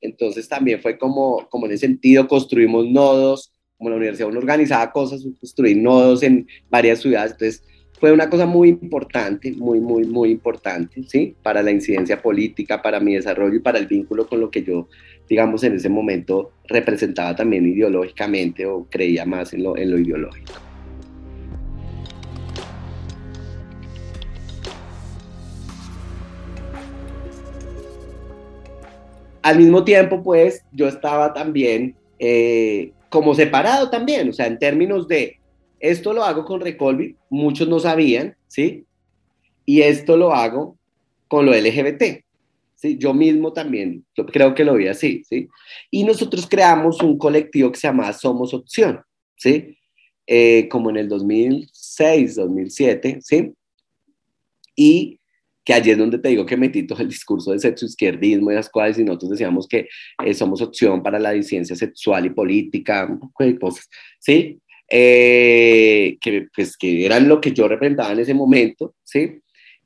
B: Entonces también fue como, como en ese sentido construimos nodos, como la universidad uno organizaba cosas, construir nodos en varias ciudades, entonces fue una cosa muy importante, muy, muy, muy importante, ¿sí? Para la incidencia política, para mi desarrollo y para el vínculo con lo que yo, digamos, en ese momento representaba también ideológicamente o creía más en lo, en lo ideológico. al mismo tiempo, pues yo estaba también eh, como separado también, o sea, en términos de esto lo hago con Recolvi, muchos no sabían, ¿sí? Y esto lo hago con lo LGBT, ¿sí? Yo mismo también, creo que lo vi así, ¿sí? Y nosotros creamos un colectivo que se llama Somos Opción, ¿sí? Eh, como en el 2006, 2007, ¿sí? Y que allí es donde te digo que metí todo el discurso de sexo izquierdismo y las cosas, y nosotros decíamos que eh, somos opción para la disidencia sexual y política, un poco de cosas, ¿sí? Eh, que, pues, que eran lo que yo representaba en ese momento, ¿sí?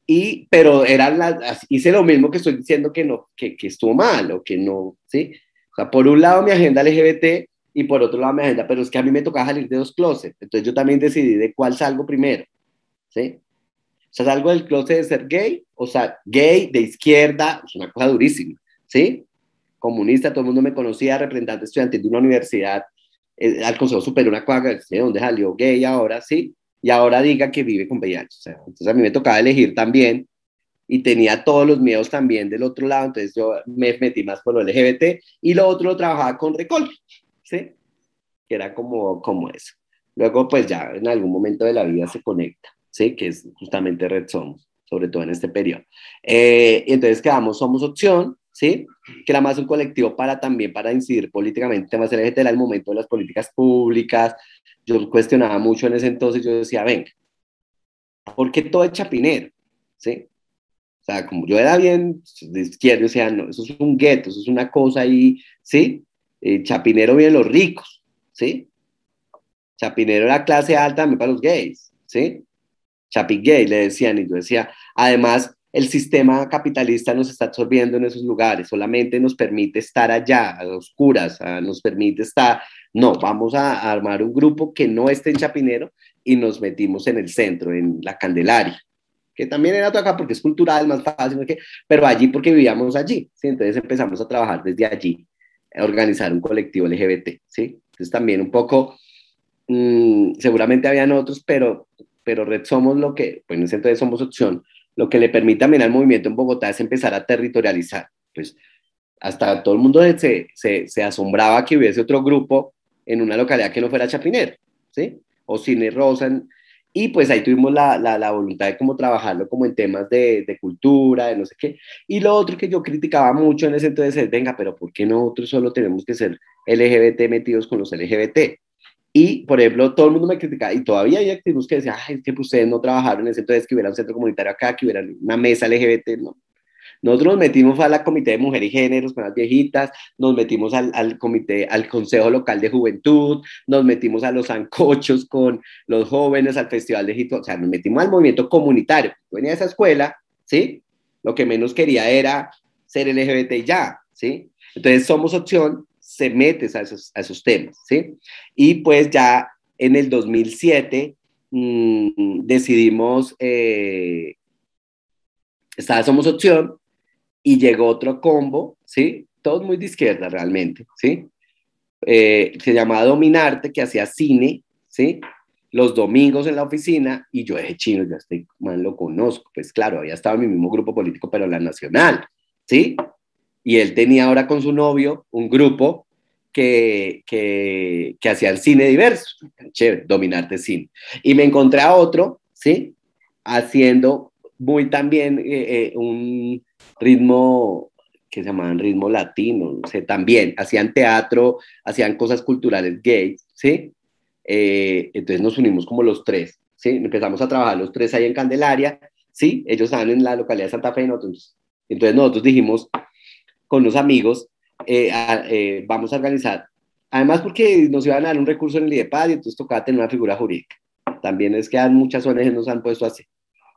B: Y, pero eran las, hice lo mismo que estoy diciendo que no, que, que estuvo mal o que no, ¿sí? O sea, por un lado mi agenda LGBT, y por otro lado mi agenda, pero es que a mí me tocaba salir de dos closets, entonces yo también decidí de cuál salgo primero, ¿sí? O sea, salgo del closet de ser gay, o sea, gay de izquierda, es una cosa durísima, ¿sí? Comunista, todo el mundo me conocía, representante estudiantil de una universidad, eh, al Consejo Superior, una cuaga, ¿sí? ¿Dónde salió gay ahora, sí? Y ahora diga que vive con VIH, o sea, entonces a mí me tocaba elegir también, y tenía todos los miedos también del otro lado, entonces yo me metí más por lo LGBT, y lo otro lo trabajaba con Recol, ¿sí? Que era como, como eso. Luego, pues ya en algún momento de la vida se conecta. ¿sí? que es justamente Red Somos, sobre todo en este periodo. Eh, entonces quedamos Somos Opción, ¿sí? que era más un colectivo para también para incidir políticamente en temas LGBT, era el momento de las políticas públicas, yo cuestionaba mucho en ese entonces, yo decía, venga, ¿por qué todo es chapinero? ¿Sí? O sea, como yo era bien de izquierda, o sea, no, eso es un gueto, eso es una cosa ahí, ¿sí? Eh, chapinero bien los ricos, ¿sí? Chapinero era clase alta también para los gays, ¿sí? Chapi Gay, le decían, y yo decía, además, el sistema capitalista nos está absorbiendo en esos lugares, solamente nos permite estar allá, a oscuras, nos permite estar, no, vamos a, armar un grupo que no esté en Chapinero y nos metimos en el centro, en la Candelaria, que también era acá porque es cultural, más fácil, pero allí porque vivíamos allí, ¿sí? entonces empezamos a trabajar desde allí, a organizar un colectivo LGBT, ¿sí? Entonces también un poco, mm, seguramente habían otros, pero pero Red Somos lo que, en ese entonces somos opción, lo que le permite también al movimiento en Bogotá es empezar a territorializar. Pues hasta todo el mundo se, se, se asombraba que hubiese otro grupo en una localidad que no fuera Chapinero, ¿sí? O Cine Rosa. Y pues ahí tuvimos la, la, la, voluntad de cómo trabajarlo como en temas de, de, cultura, de no sé qué. Y lo otro que yo criticaba mucho en ese entonces es, venga, pero ¿por qué nosotros solo tenemos que ser LGBT metidos con los LGBT? Y, por ejemplo, todo el mundo me criticaba, y todavía hay activos que decían, ay, es que ustedes no trabajaron en ese entonces, que hubiera un centro comunitario acá, que hubiera una mesa LGBT, no. Nosotros nos metimos a la Comité de Mujer y Géneros con las viejitas, nos metimos al, al, comité, al Consejo Local de Juventud, nos metimos a los ancochos con los jóvenes, al Festival de Egipto, o sea, nos metimos al movimiento comunitario. Yo venía a esa escuela, ¿sí? Lo que menos quería era ser LGBT ya, ¿sí? Entonces somos opción se metes a esos, a esos temas, ¿sí? Y pues ya en el 2007 mmm, decidimos, eh, Somos Opción, y llegó otro combo, ¿sí? Todos muy de izquierda realmente, ¿sí? Eh, se llamaba Dominarte, que hacía cine, ¿sí? Los domingos en la oficina, y yo dije, chino, ya estoy, man, lo conozco, pues claro, había estado en mi mismo grupo político, pero la nacional, ¿sí? Y él tenía ahora con su novio un grupo que, que, que hacía el cine diverso, chévere, dominarte cine. Y me encontré a otro, ¿sí? Haciendo muy también eh, eh, un ritmo que se llamaban ritmo latino, no sé, también hacían teatro, hacían cosas culturales gays, ¿sí? Eh, entonces nos unimos como los tres, ¿sí? Empezamos a trabajar los tres ahí en Candelaria, ¿sí? Ellos estaban en la localidad de Santa Fe, nosotros, entonces nosotros dijimos, con los amigos, eh, eh, vamos a organizar. Además, porque nos iban a dar un recurso en el IDEPAD y entonces tocaba tener una figura jurídica. También es que muchas ONG nos han puesto así.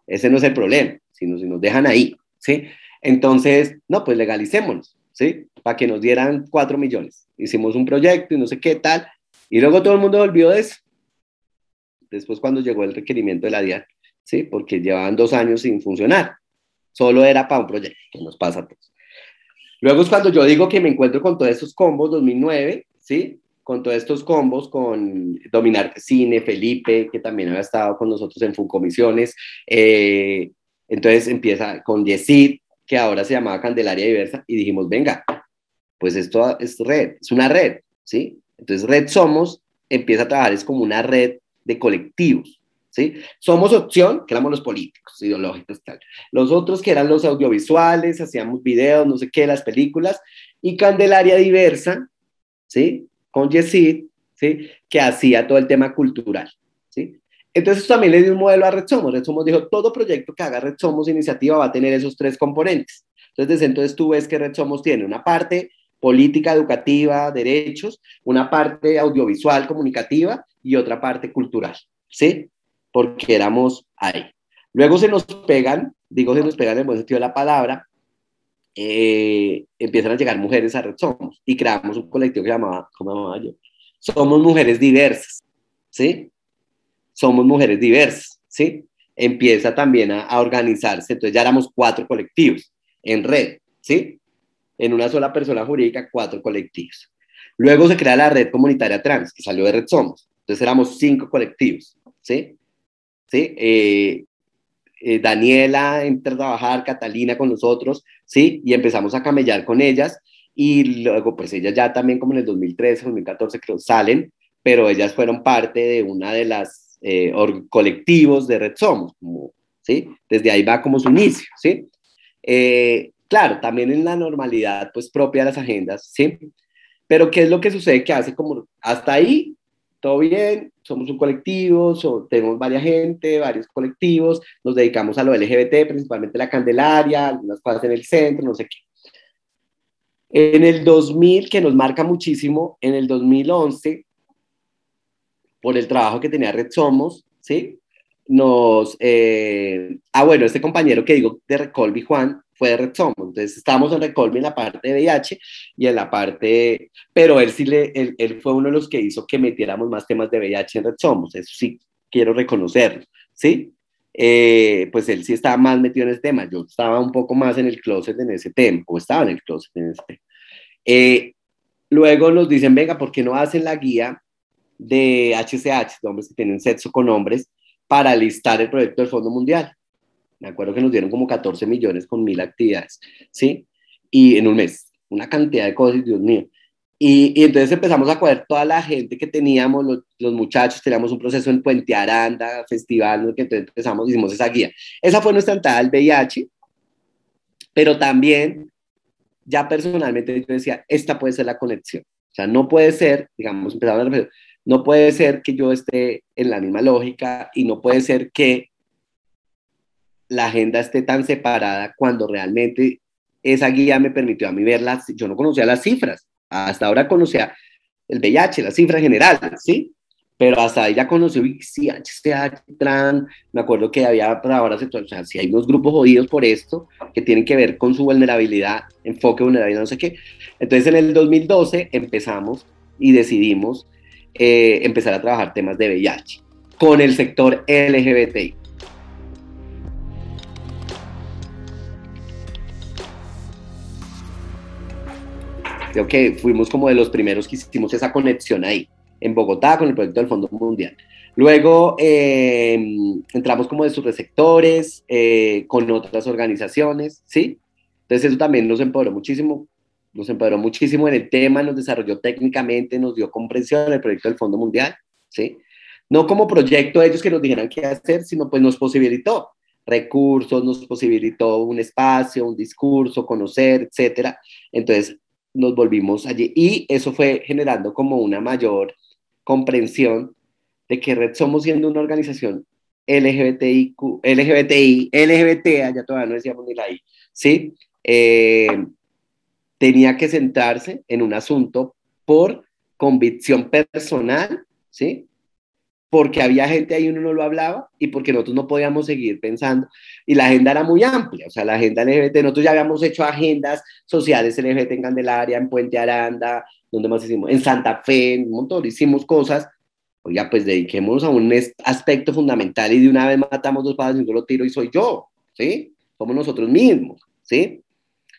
B: Ese no es el problema, sino si nos dejan ahí, ¿sí? Entonces, no, pues legalicémonos, ¿sí? Para que nos dieran cuatro millones. Hicimos un proyecto y no sé qué tal, y luego todo el mundo volvió de eso. Después cuando llegó el requerimiento de la DIAN, ¿sí? Porque llevaban dos años sin funcionar. Solo era para un proyecto, que nos pasa a todos. Luego es cuando yo digo que me encuentro con todos estos combos 2009, ¿sí? Con todos estos combos, con Dominar Cine, Felipe, que también había estado con nosotros en Funcomisiones. Eh, entonces empieza con Yesid, que ahora se llamaba Candelaria Diversa, y dijimos, venga, pues esto es red, es una red, ¿sí? Entonces Red Somos empieza a trabajar, es como una red de colectivos, ¿sí? Somos opción, que éramos los políticos, ideológicos, tal. Los otros que eran los audiovisuales, hacíamos videos, no sé qué, las películas, y Candelaria Diversa, ¿sí? Con Yesid, ¿sí? Que hacía todo el tema cultural, ¿sí? Entonces también le dio un modelo a Red Somos. Red Somos dijo, todo proyecto que haga Red Somos iniciativa va a tener esos tres componentes. Entonces, desde entonces tú ves que Red Somos tiene una parte política, educativa, derechos, una parte audiovisual, comunicativa y otra parte cultural, ¿sí? Porque éramos ahí. Luego se nos pegan, digo se nos pegan en el buen sentido de la palabra, eh, empiezan a llegar mujeres a Red Somos y creamos un colectivo que llamaba, ¿cómo llamaba yo? somos mujeres diversas, ¿sí? Somos mujeres diversas, ¿sí? Empieza también a, a organizarse, entonces ya éramos cuatro colectivos en red, ¿sí? En una sola persona jurídica, cuatro colectivos. Luego se crea la red comunitaria trans, que salió de Red Somos. Entonces éramos cinco colectivos, ¿sí? ¿Sí? Eh, eh, Daniela entra a trabajar, Catalina con nosotros, ¿sí? Y empezamos a camellar con ellas y luego pues ellas ya también como en el 2013, 2014 creo salen, pero ellas fueron parte de una de las eh, colectivos de Red Somos, ¿sí? Desde ahí va como su inicio, ¿sí? claro, también en la normalidad pues propia de las agendas, ¿sí? Pero ¿qué es lo que sucede? Que hace como, hasta ahí, todo bien, somos un colectivo, tenemos varias gente, varios colectivos, nos dedicamos a lo LGBT, principalmente la Candelaria, algunas cosas en el centro, no sé qué. En el 2000, que nos marca muchísimo, en el 2011, por el trabajo que tenía Red Somos, ¿sí? Nos, eh, ah, bueno, este compañero que digo de Recolby, Juan, fue de Red Somos. Entonces estábamos en Recolby en la parte de VIH y en la parte, pero él sí le, él, él, fue uno de los que hizo que metiéramos más temas de VIH en Red Somos. Eso sí quiero reconocerlo, ¿sí? Eh, pues él sí estaba más metido en ese tema. Yo estaba un poco más en el closet en ese tema, o estaba en el closet en ese tema. Eh, luego nos dicen, venga, ¿por qué no hacen la guía de HCH, de hombres que tienen sexo con hombres, para listar el proyecto del Fondo Mundial? Me acuerdo que nos dieron como 14 millones con mil actividades, ¿sí? Y en un mes, una cantidad de cosas, Dios mío. Y, y entonces empezamos a coger toda la gente que teníamos, los, los, muchachos, teníamos un proceso en Puente Aranda, festival, que entonces empezamos, hicimos esa guía. Esa fue nuestra entrada al VIH, pero también, ya personalmente yo decía, esta puede ser la conexión. O sea, no puede ser, digamos, empezamos a no puede ser que yo esté en la misma lógica y no puede ser que la agenda esté tan separada cuando realmente esa guía me permitió a mí verlas. Yo no conocía las cifras, hasta ahora conocía el VIH, las cifras generales, ¿sí? Pero hasta ahí ya conocí sí, HCH, TRAN, me acuerdo que había palabras sexuales, o sea, si hay unos grupos jodidos por esto, que tienen que ver con su vulnerabilidad, enfoque vulnerabilidad, no sé qué. Entonces en el 2012 empezamos y decidimos eh, empezar a trabajar temas de VIH con el sector LGBTI. Creo que fuimos como de los primeros que hicimos esa conexión ahí, en Bogotá, con el proyecto del Fondo Mundial. Luego eh, entramos como de sus receptores, eh, con otras organizaciones, ¿sí? Entonces eso también nos empoderó muchísimo, nos empoderó muchísimo en el tema, nos desarrolló técnicamente, nos dio comprensión el proyecto del Fondo Mundial, ¿sí? No como proyecto ellos que nos dijeran qué hacer, sino pues nos posibilitó recursos, nos posibilitó un espacio, un discurso, conocer, etcétera. Entonces, nos volvimos allí y eso fue generando como una mayor comprensión de que Red Somos siendo una organización LGBTI, LGBTI, LGBT, ya todavía no decíamos ni la I, ¿sí? Eh, tenía que sentarse en un asunto por convicción personal, ¿sí? porque había gente ahí uno no lo hablaba y porque nosotros no podíamos seguir pensando. Y la agenda era muy amplia, o sea, la agenda LGBT, nosotros ya habíamos hecho agendas sociales LGBT en Candelaria, en Puente Aranda, donde más hicimos? En Santa Fe, en un montón, hicimos cosas. Oiga, pues dediquémonos a un aspecto fundamental y de una vez matamos dos padres y un solo tiro y soy yo, ¿sí? Somos nosotros mismos, ¿sí?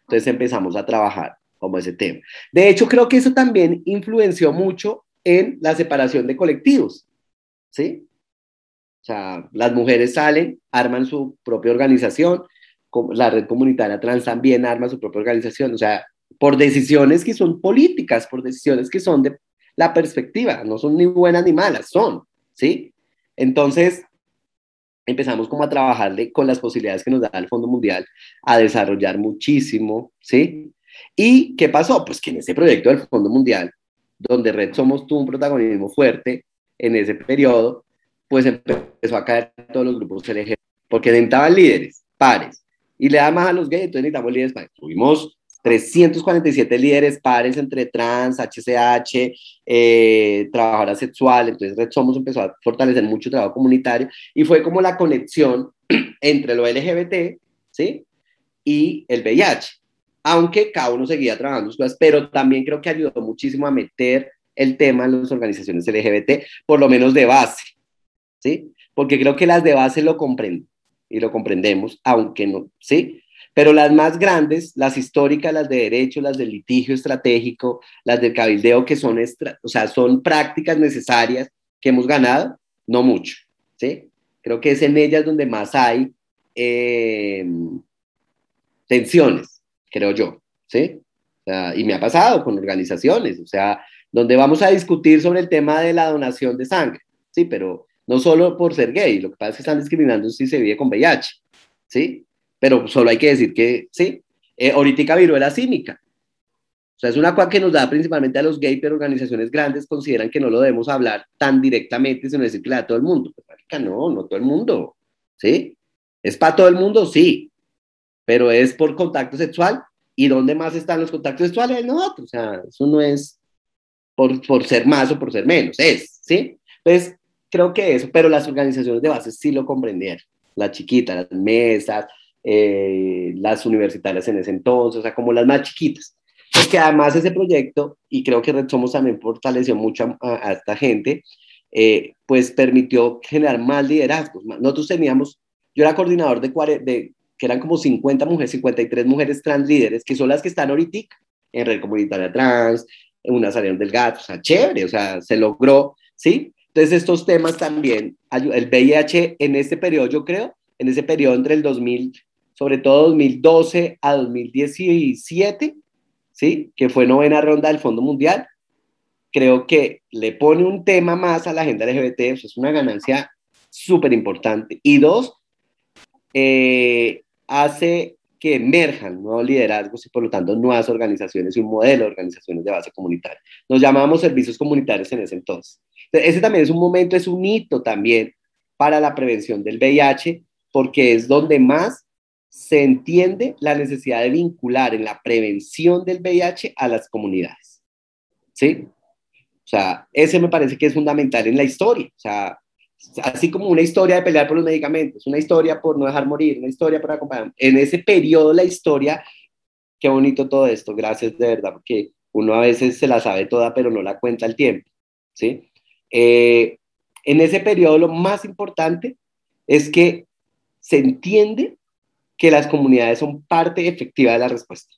B: Entonces empezamos a trabajar como ese tema. De hecho, creo que eso también influenció mucho en la separación de colectivos ¿sí? O sea, las mujeres salen, arman su propia organización, la red comunitaria trans también arma su propia organización, o sea, por decisiones que son políticas, por decisiones que son de la perspectiva, no son ni buenas ni malas, son, ¿sí? Entonces, empezamos como a trabajarle con las posibilidades que nos da el Fondo Mundial, a desarrollar muchísimo, ¿sí? ¿Y qué pasó? Pues que en ese proyecto del Fondo Mundial, donde Red Somos tuvo un protagonismo fuerte, en ese periodo, pues empezó a caer todos los grupos LGBT, porque necesitaban líderes, pares, y le da más a los gays, entonces necesitamos líderes pares. Tuvimos 347 líderes pares entre trans, HCH, eh, trabajadora sexual, entonces Red Somos empezó a fortalecer mucho trabajo comunitario y fue como la conexión entre lo LGBT, ¿sí? Y el VIH, aunque cada uno seguía trabajando sus cosas, pero también creo que ayudó muchísimo a meter el tema en las organizaciones LGBT, por lo menos de base, ¿sí? Porque creo que las de base lo comprenden y lo comprendemos, aunque no, ¿sí? Pero las más grandes, las históricas, las de derecho, las del litigio estratégico, las del cabildeo, que son, o sea, son prácticas necesarias que hemos ganado, no mucho, ¿sí? Creo que es en ellas donde más hay eh, tensiones, creo yo, ¿sí? y me ha pasado con organizaciones, o sea, donde vamos a discutir sobre el tema de la donación de sangre, ¿sí? Pero no solo por ser gay, lo que pasa es que están discriminando si se vive con VIH, ¿sí? Pero solo hay que decir que, sí, eh, ahorita viruela cínica. O sea, es una cosa que nos da principalmente a los gays, pero organizaciones grandes consideran que no lo debemos hablar tan directamente, sino decir que le da a todo el mundo. Pues, no, no todo el mundo, ¿sí? ¿Es para todo el mundo? Sí, pero es por contacto sexual. ¿Y dónde más están los contactos sexuales? No, o sea, eso no es por, por ser más o por ser menos, es, ¿sí? Entonces, creo que eso, pero las organizaciones de base sí lo comprendieron, las chiquitas, las mesas, eh, las universitarias en ese entonces, o sea, como las más chiquitas. Porque además ese proyecto, y creo que Red Somos también fortaleció mucho a, esta gente, eh, pues permitió generar más liderazgos. Nosotros teníamos, yo era coordinador de, de que eran como 50 mujeres, 53 mujeres trans líderes, que son las que están ahorita en Red Comunitaria Trans, en una salieron del gato, o sea, chévere, o sea, se logró, ¿sí? Entonces estos temas también, el VIH en este periodo, yo creo, en ese periodo entre el 2000, sobre todo 2012 a 2017, ¿sí? Que fue novena ronda del Fondo Mundial, creo que le pone un tema más a la agenda LGBT, eso es una ganancia súper importante. Y dos, eh, hace que emerjan nuevos liderazgos y por lo tanto nuevas organizaciones y un modelo de organizaciones de base comunitaria. Nos llamamos servicios comunitarios en ese entonces. Ese también es un momento, es un hito también para la prevención del VIH, porque es donde más se entiende la necesidad de vincular en la prevención del VIH a las comunidades. ¿Sí? O sea, ese me parece que es fundamental en la historia. O sea, así como una historia de pelear por los medicamentos, una historia por no dejar morir, una historia por acompañar. En ese periodo la historia, qué bonito todo esto, gracias de verdad, porque uno a veces se la sabe toda, pero no la cuenta el tiempo, ¿sí? Eh, en ese periodo lo más importante es que se entiende que las comunidades son parte efectiva de la respuesta,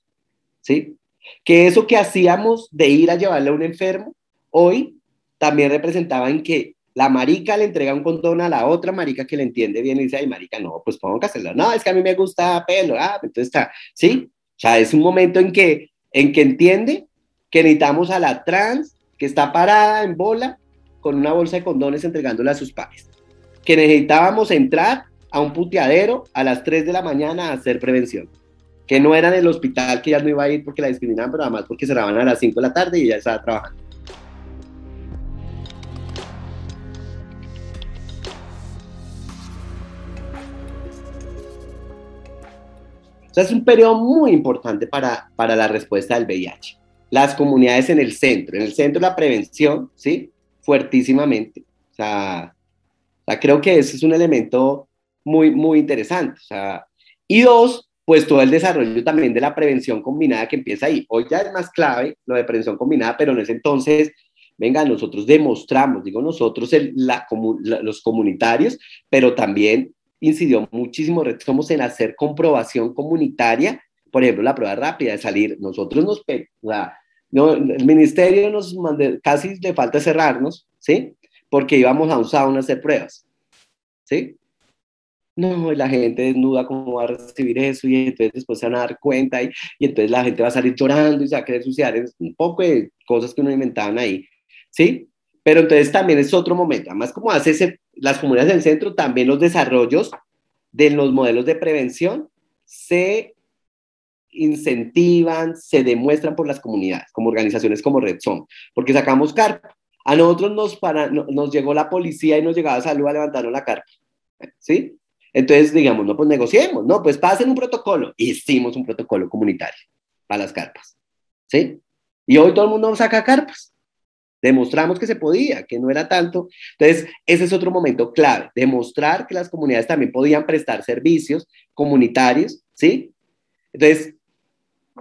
B: ¿sí? Que eso que hacíamos de ir a llevarle a un enfermo, hoy también representaba en que la marica le entrega un condón a la otra marica que le entiende bien y dice, ay, marica, no, pues hacerlo. No, es que a mí me gusta pelo. Ah, entonces está, ¿sí? O sea, es un momento en que, en que entiende que necesitamos a la trans que está parada en bola con una bolsa de condones entregándola a sus padres. Que necesitábamos entrar a un puteadero a las 3 de la mañana a hacer prevención. Que no era en el hospital, que ya no iba a ir porque la discriminaban, pero además porque cerraban a las 5 de la tarde y ella estaba trabajando. es un periodo muy importante para, para la respuesta del VIH. Las comunidades en el centro, en el centro la prevención, ¿sí? Fuertísimamente. O sea, creo que ese es un elemento muy, muy interesante. O sea, y dos, pues todo el desarrollo también de la prevención combinada que empieza ahí. Hoy ya es más clave lo de prevención combinada, pero en ese entonces, venga, nosotros demostramos, digo nosotros, la, los comunitarios, pero también incidió muchísimo Somos en hacer comprobación comunitaria, por ejemplo, la prueba rápida de salir. Nosotros nos, o no, el ministerio nos mandó, casi le falta cerrarnos, ¿sí? Porque íbamos a un sauna a hacer pruebas, ¿sí? No, la gente desnuda, ¿cómo va a recibir eso? Y entonces después se van a dar cuenta y, y entonces la gente va a salir llorando y se va a querer suicidar. Es un poco de cosas que uno inventaban ahí, ¿sí? Pero entonces también es otro momento. Además, como hace ese, las comunidades del centro, también los desarrollos de los modelos de prevención se incentivan, se demuestran por las comunidades, como organizaciones como Red Zone, porque sacamos carpa. A nosotros nos, para, nos llegó la policía y nos llegaba salud a levantarnos la carpa. ¿Sí? Entonces, digamos, no, pues negociemos, no, pues pasen un protocolo. Hicimos un protocolo comunitario para las carpas. ¿Sí? Y hoy todo el mundo saca carpas. Demostramos que se podía, que no era tanto. Entonces, ese es otro momento clave, demostrar que las comunidades también podían prestar servicios comunitarios, ¿sí? Entonces,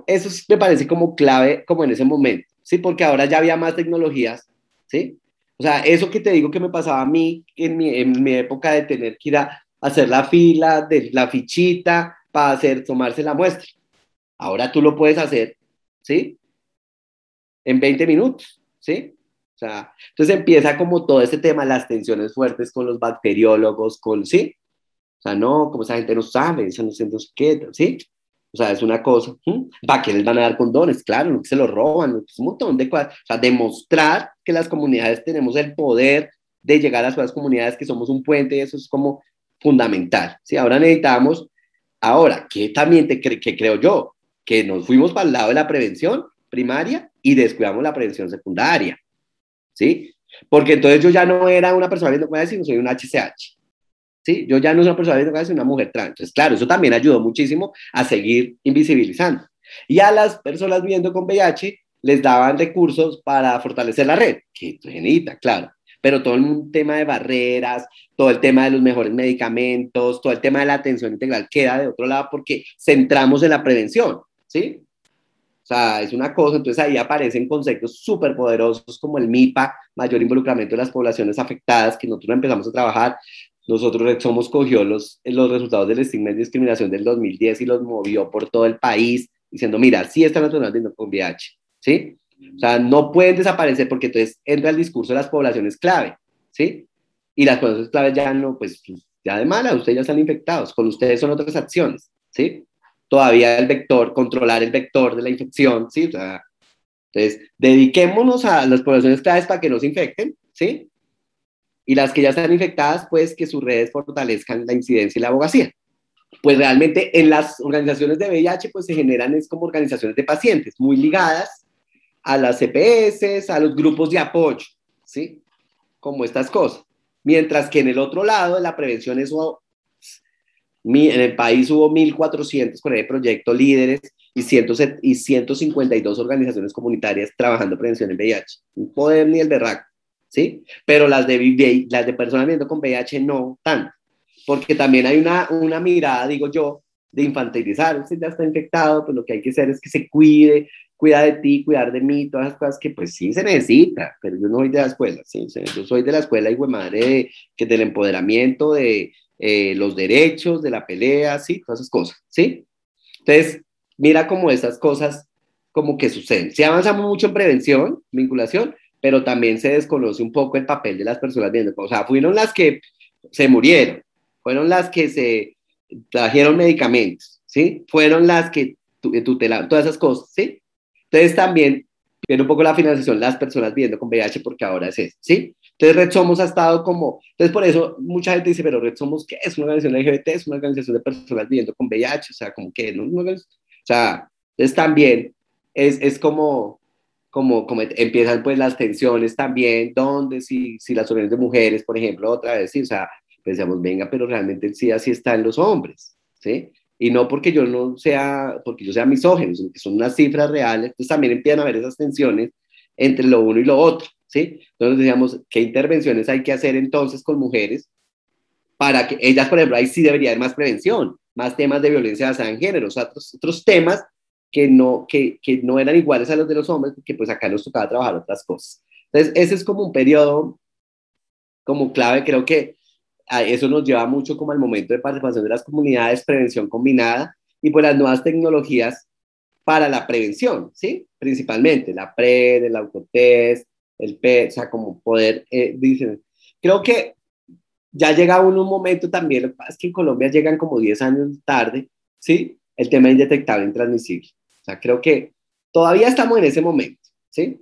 B: eso me parece como clave, como en ese momento, ¿sí? Porque ahora ya había más tecnologías, ¿sí? O sea, eso que te digo que me pasaba a mí en mi, en mi época de tener que ir a hacer la fila de la fichita para hacer, tomarse la muestra. Ahora tú lo puedes hacer, ¿sí? En 20 minutos, ¿sí? O sea, entonces empieza como todo este tema, las tensiones fuertes con los bacteriólogos, con, ¿sí? O sea, no, como esa gente no sabe, esa no sé qué, ¿sí? O sea, es una cosa. ¿Para qué les van a dar condones? Claro, no que se lo roban, es un montón de cosas. O sea, demostrar que las comunidades tenemos el poder de llegar a las comunidades, que somos un puente, eso es como fundamental. ¿sí? Ahora necesitamos, ahora, que también te que creo yo, que nos fuimos para el lado de la prevención primaria y descuidamos la prevención secundaria. ¿Sí? Porque entonces yo ya no era una persona viendo con sino soy un HCH. ¿sí? Yo ya no soy una persona viendo sino una mujer trans. Entonces, claro, eso también ayudó muchísimo a seguir invisibilizando. Y a las personas viviendo con VIH les daban recursos para fortalecer la red, que genita, claro. Pero todo el tema de barreras, todo el tema de los mejores medicamentos, todo el tema de la atención integral queda de otro lado porque centramos en la prevención, ¿sí? O sea, es una cosa, entonces ahí aparecen conceptos súper poderosos como el MIPA, mayor involucramiento de las poblaciones afectadas, que nosotros empezamos a trabajar, nosotros somos cogió los, los resultados del estigma y discriminación del 2010 y los movió por todo el país, diciendo, mira, sí están las personas con VIH, ¿sí? O sea, no pueden desaparecer porque entonces entra el discurso de las poblaciones clave, ¿sí? Y las poblaciones clave ya no, pues, ya de mala, ustedes ya están infectados, con ustedes son otras acciones, ¿sí? Todavía el vector, controlar el vector de la infección, ¿sí? O sea, entonces, dediquémonos a las poblaciones claves para que no se infecten, ¿sí? y las que ya están infectadas, pues que sus redes fortalezcan la incidencia y la abogacía. Pues realmente en las organizaciones de VIH, pues se generan es como organizaciones de pacientes muy ligadas a las CPS, a los grupos de apoyo, ¿sí? Como estas cosas. Mientras que en el otro lado, la prevención, eso, en el país hubo 1.400 con el proyecto líderes y, y 152 organizaciones comunitarias trabajando prevención en VIH. Un poder ni el berraco. ¿sí? Pero las de, las de personas viviendo con VIH no tanto, porque también hay una, una mirada, digo yo, de infantilizar, usted ya está infectado, pues lo que hay que hacer es que se cuide, cuida de ti, cuidar de mí, todas las cosas que pues sí se necesita, pero yo no soy de la escuela, ¿sí? yo soy de la escuela, y madre, de, que del empoderamiento, de eh, los derechos, de la pelea, sí, todas esas cosas, ¿sí? Entonces, mira cómo esas cosas como que suceden. Si avanzamos mucho en prevención, vinculación, pero también se desconoce un poco el papel de las personas viendo. O sea, fueron las que se murieron, fueron las que se trajeron medicamentos, ¿sí? Fueron las que tutelaron, todas esas cosas, ¿sí? Entonces también viene un poco la financiación, las personas viendo con VIH, porque ahora es eso, ¿sí? Entonces Red Somos ha estado como, entonces por eso mucha gente dice, pero Red Somos, ¿qué es? Una organización LGBT, es una organización de personas viviendo con VIH, o sea, como que, ¿no? O sea, entonces también es, es como, como, como empiezan pues las tensiones también, donde si, si las organizaciones de mujeres, por ejemplo, otra vez, sí, o sea, pensamos, venga, pero realmente el sí está en los hombres, ¿sí? Y no porque yo no sea, porque yo sea misógeno, sino que son unas cifras reales, entonces también empiezan a haber esas tensiones entre lo uno y lo otro, ¿sí? Entonces decíamos, ¿qué intervenciones hay que hacer entonces con mujeres para que ellas, por ejemplo, ahí sí debería haber más prevención, más temas de violencia basada en género, o sea, otros, otros temas que no, que, que no eran iguales a los de los hombres, porque pues acá nos tocaba trabajar otras cosas. Entonces, ese es como un periodo como clave, creo que eso nos lleva mucho como al momento de participación de las comunidades, prevención combinada y pues las nuevas tecnologías para la prevención, ¿sí? Principalmente la PRED, el autotest, el PET, o sea, como poder, eh, dicen, creo que ya llega uno un momento también, lo que pasa es que en Colombia llegan como 10 años tarde, ¿sí? El tema indetectable, intransmisible sea, creo que todavía estamos en ese momento, ¿sí?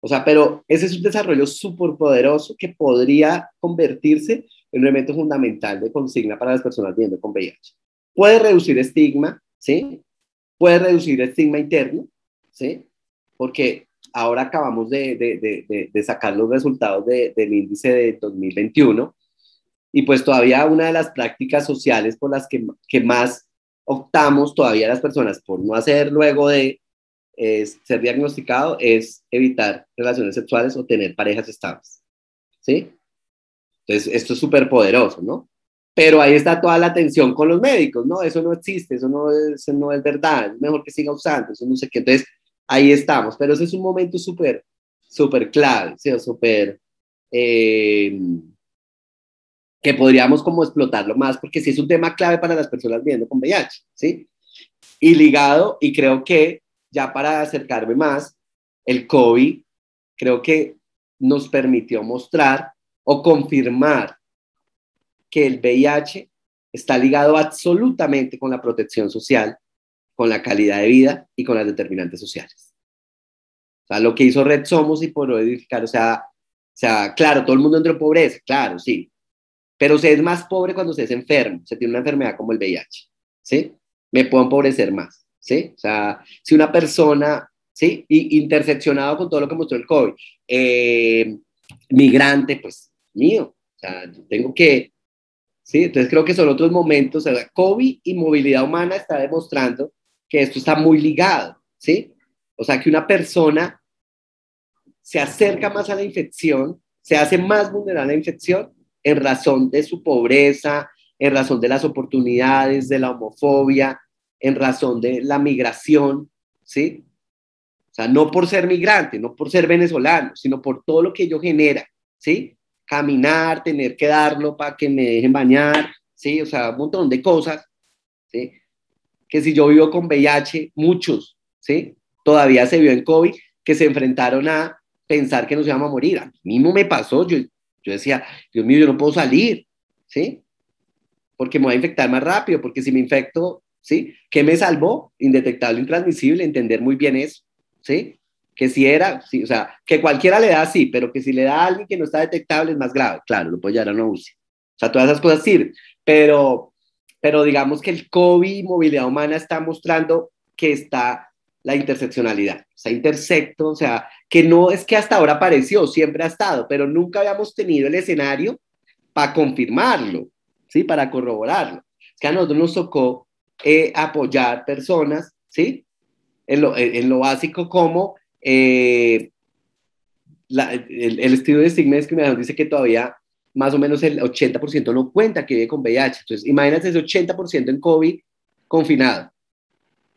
B: O sea, pero ese es un desarrollo súper poderoso que podría convertirse un elemento fundamental de consigna para las personas viviendo con VIH. Puede reducir estigma, ¿sí? Puede reducir estigma interno, ¿sí? Porque ahora acabamos de, de, de, de sacar los resultados del índice de 2021 y pues todavía una de las prácticas sociales por las que más optamos todavía las personas por no hacer luego de ser diagnosticado es evitar relaciones sexuales o tener parejas estables. ¿Sí? Entonces, esto es súper poderoso, ¿no? pero ahí está toda la atención con los médicos, ¿no? Eso no existe, eso no es, no es verdad, es mejor que siga usando, eso no sé qué. Entonces, ahí estamos, pero ese es un momento súper, súper clave, ¿sí? súper, eh, que podríamos como explotarlo más, porque sí es un tema clave para las personas viviendo con VIH, ¿sí? Y ligado, y creo que ya para acercarme más, el COVID creo que nos permitió mostrar o confirmar que el VIH está ligado absolutamente con la protección social, con la calidad de vida y con las determinantes sociales. O sea, lo que hizo Red Somos y por edificar, o sea, o sea, claro, todo el mundo entró en pobreza, claro, sí, pero se es más pobre cuando se es enfermo, se tiene una enfermedad como el VIH, ¿sí? Me puedo empobrecer más, ¿sí? O sea, si una persona, ¿sí? Y interseccionado con todo lo que mostró el COVID, eh, migrante, pues mío, o sea, tengo que, ¿sí? Entonces creo que son otros momentos, o sea, COVID y movilidad humana está demostrando que esto está muy ligado, ¿sí? O sea, que una persona se acerca más a la infección, se hace más vulnerable a la infección en razón de su pobreza, en razón de las oportunidades, de la homofobia, en razón de la migración, ¿sí? O sea, no por ser migrante, no por ser venezolano, sino por todo lo que ello genera, ¿sí? Caminar, tener que darlo para que me dejen bañar, ¿sí? O sea, un montón de cosas, ¿sí? Que si yo vivo con VIH, muchos, ¿sí? Todavía se vio en COVID, que se enfrentaron a pensar que nos íbamos a morir. A mí mismo me pasó, yo yo decía, Dios mío, yo no puedo salir, ¿sí? Porque me voy a infectar más rápido, porque si me infecto, ¿sí? ¿Qué me salvó? Indetectable, intransmisible, entender muy bien eso, ¿sí? Que si era, o sea, que cualquiera le da sí, pero que si le da a alguien que no está detectable es más grave, claro, lo puede llevar a una UCI. O sea, todas esas cosas sirven, pero, pero digamos que el COVID movilidad humana está mostrando que está la interseccionalidad, o sea, intersecto, o sea, que no es que hasta ahora apareció, siempre ha estado, pero nunca habíamos tenido el escenario para confirmarlo, ¿sí? Para corroborarlo. Es que a nosotros nos tocó eh, apoyar personas, ¿sí? En lo, en lo básico como eh, el, estudio de estigma y discriminación dice que todavía más o menos el 80% no cuenta que vive con VIH. Entonces, imagínate ese 80% en COVID confinado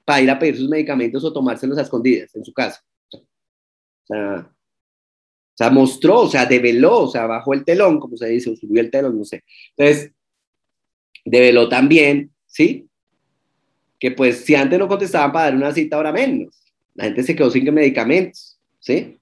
B: para ir a pedir sus medicamentos o tomárselos a escondidas en su casa. O sea, o sea, mostró, o sea, develó, o sea, bajó el telón, como se dice, o subió el telón, no sé. Entonces, develó también, ¿sí? Que pues si antes no contestaban para dar una cita, ahora menos. La gente se quedó sin medicamentos, ¿sí?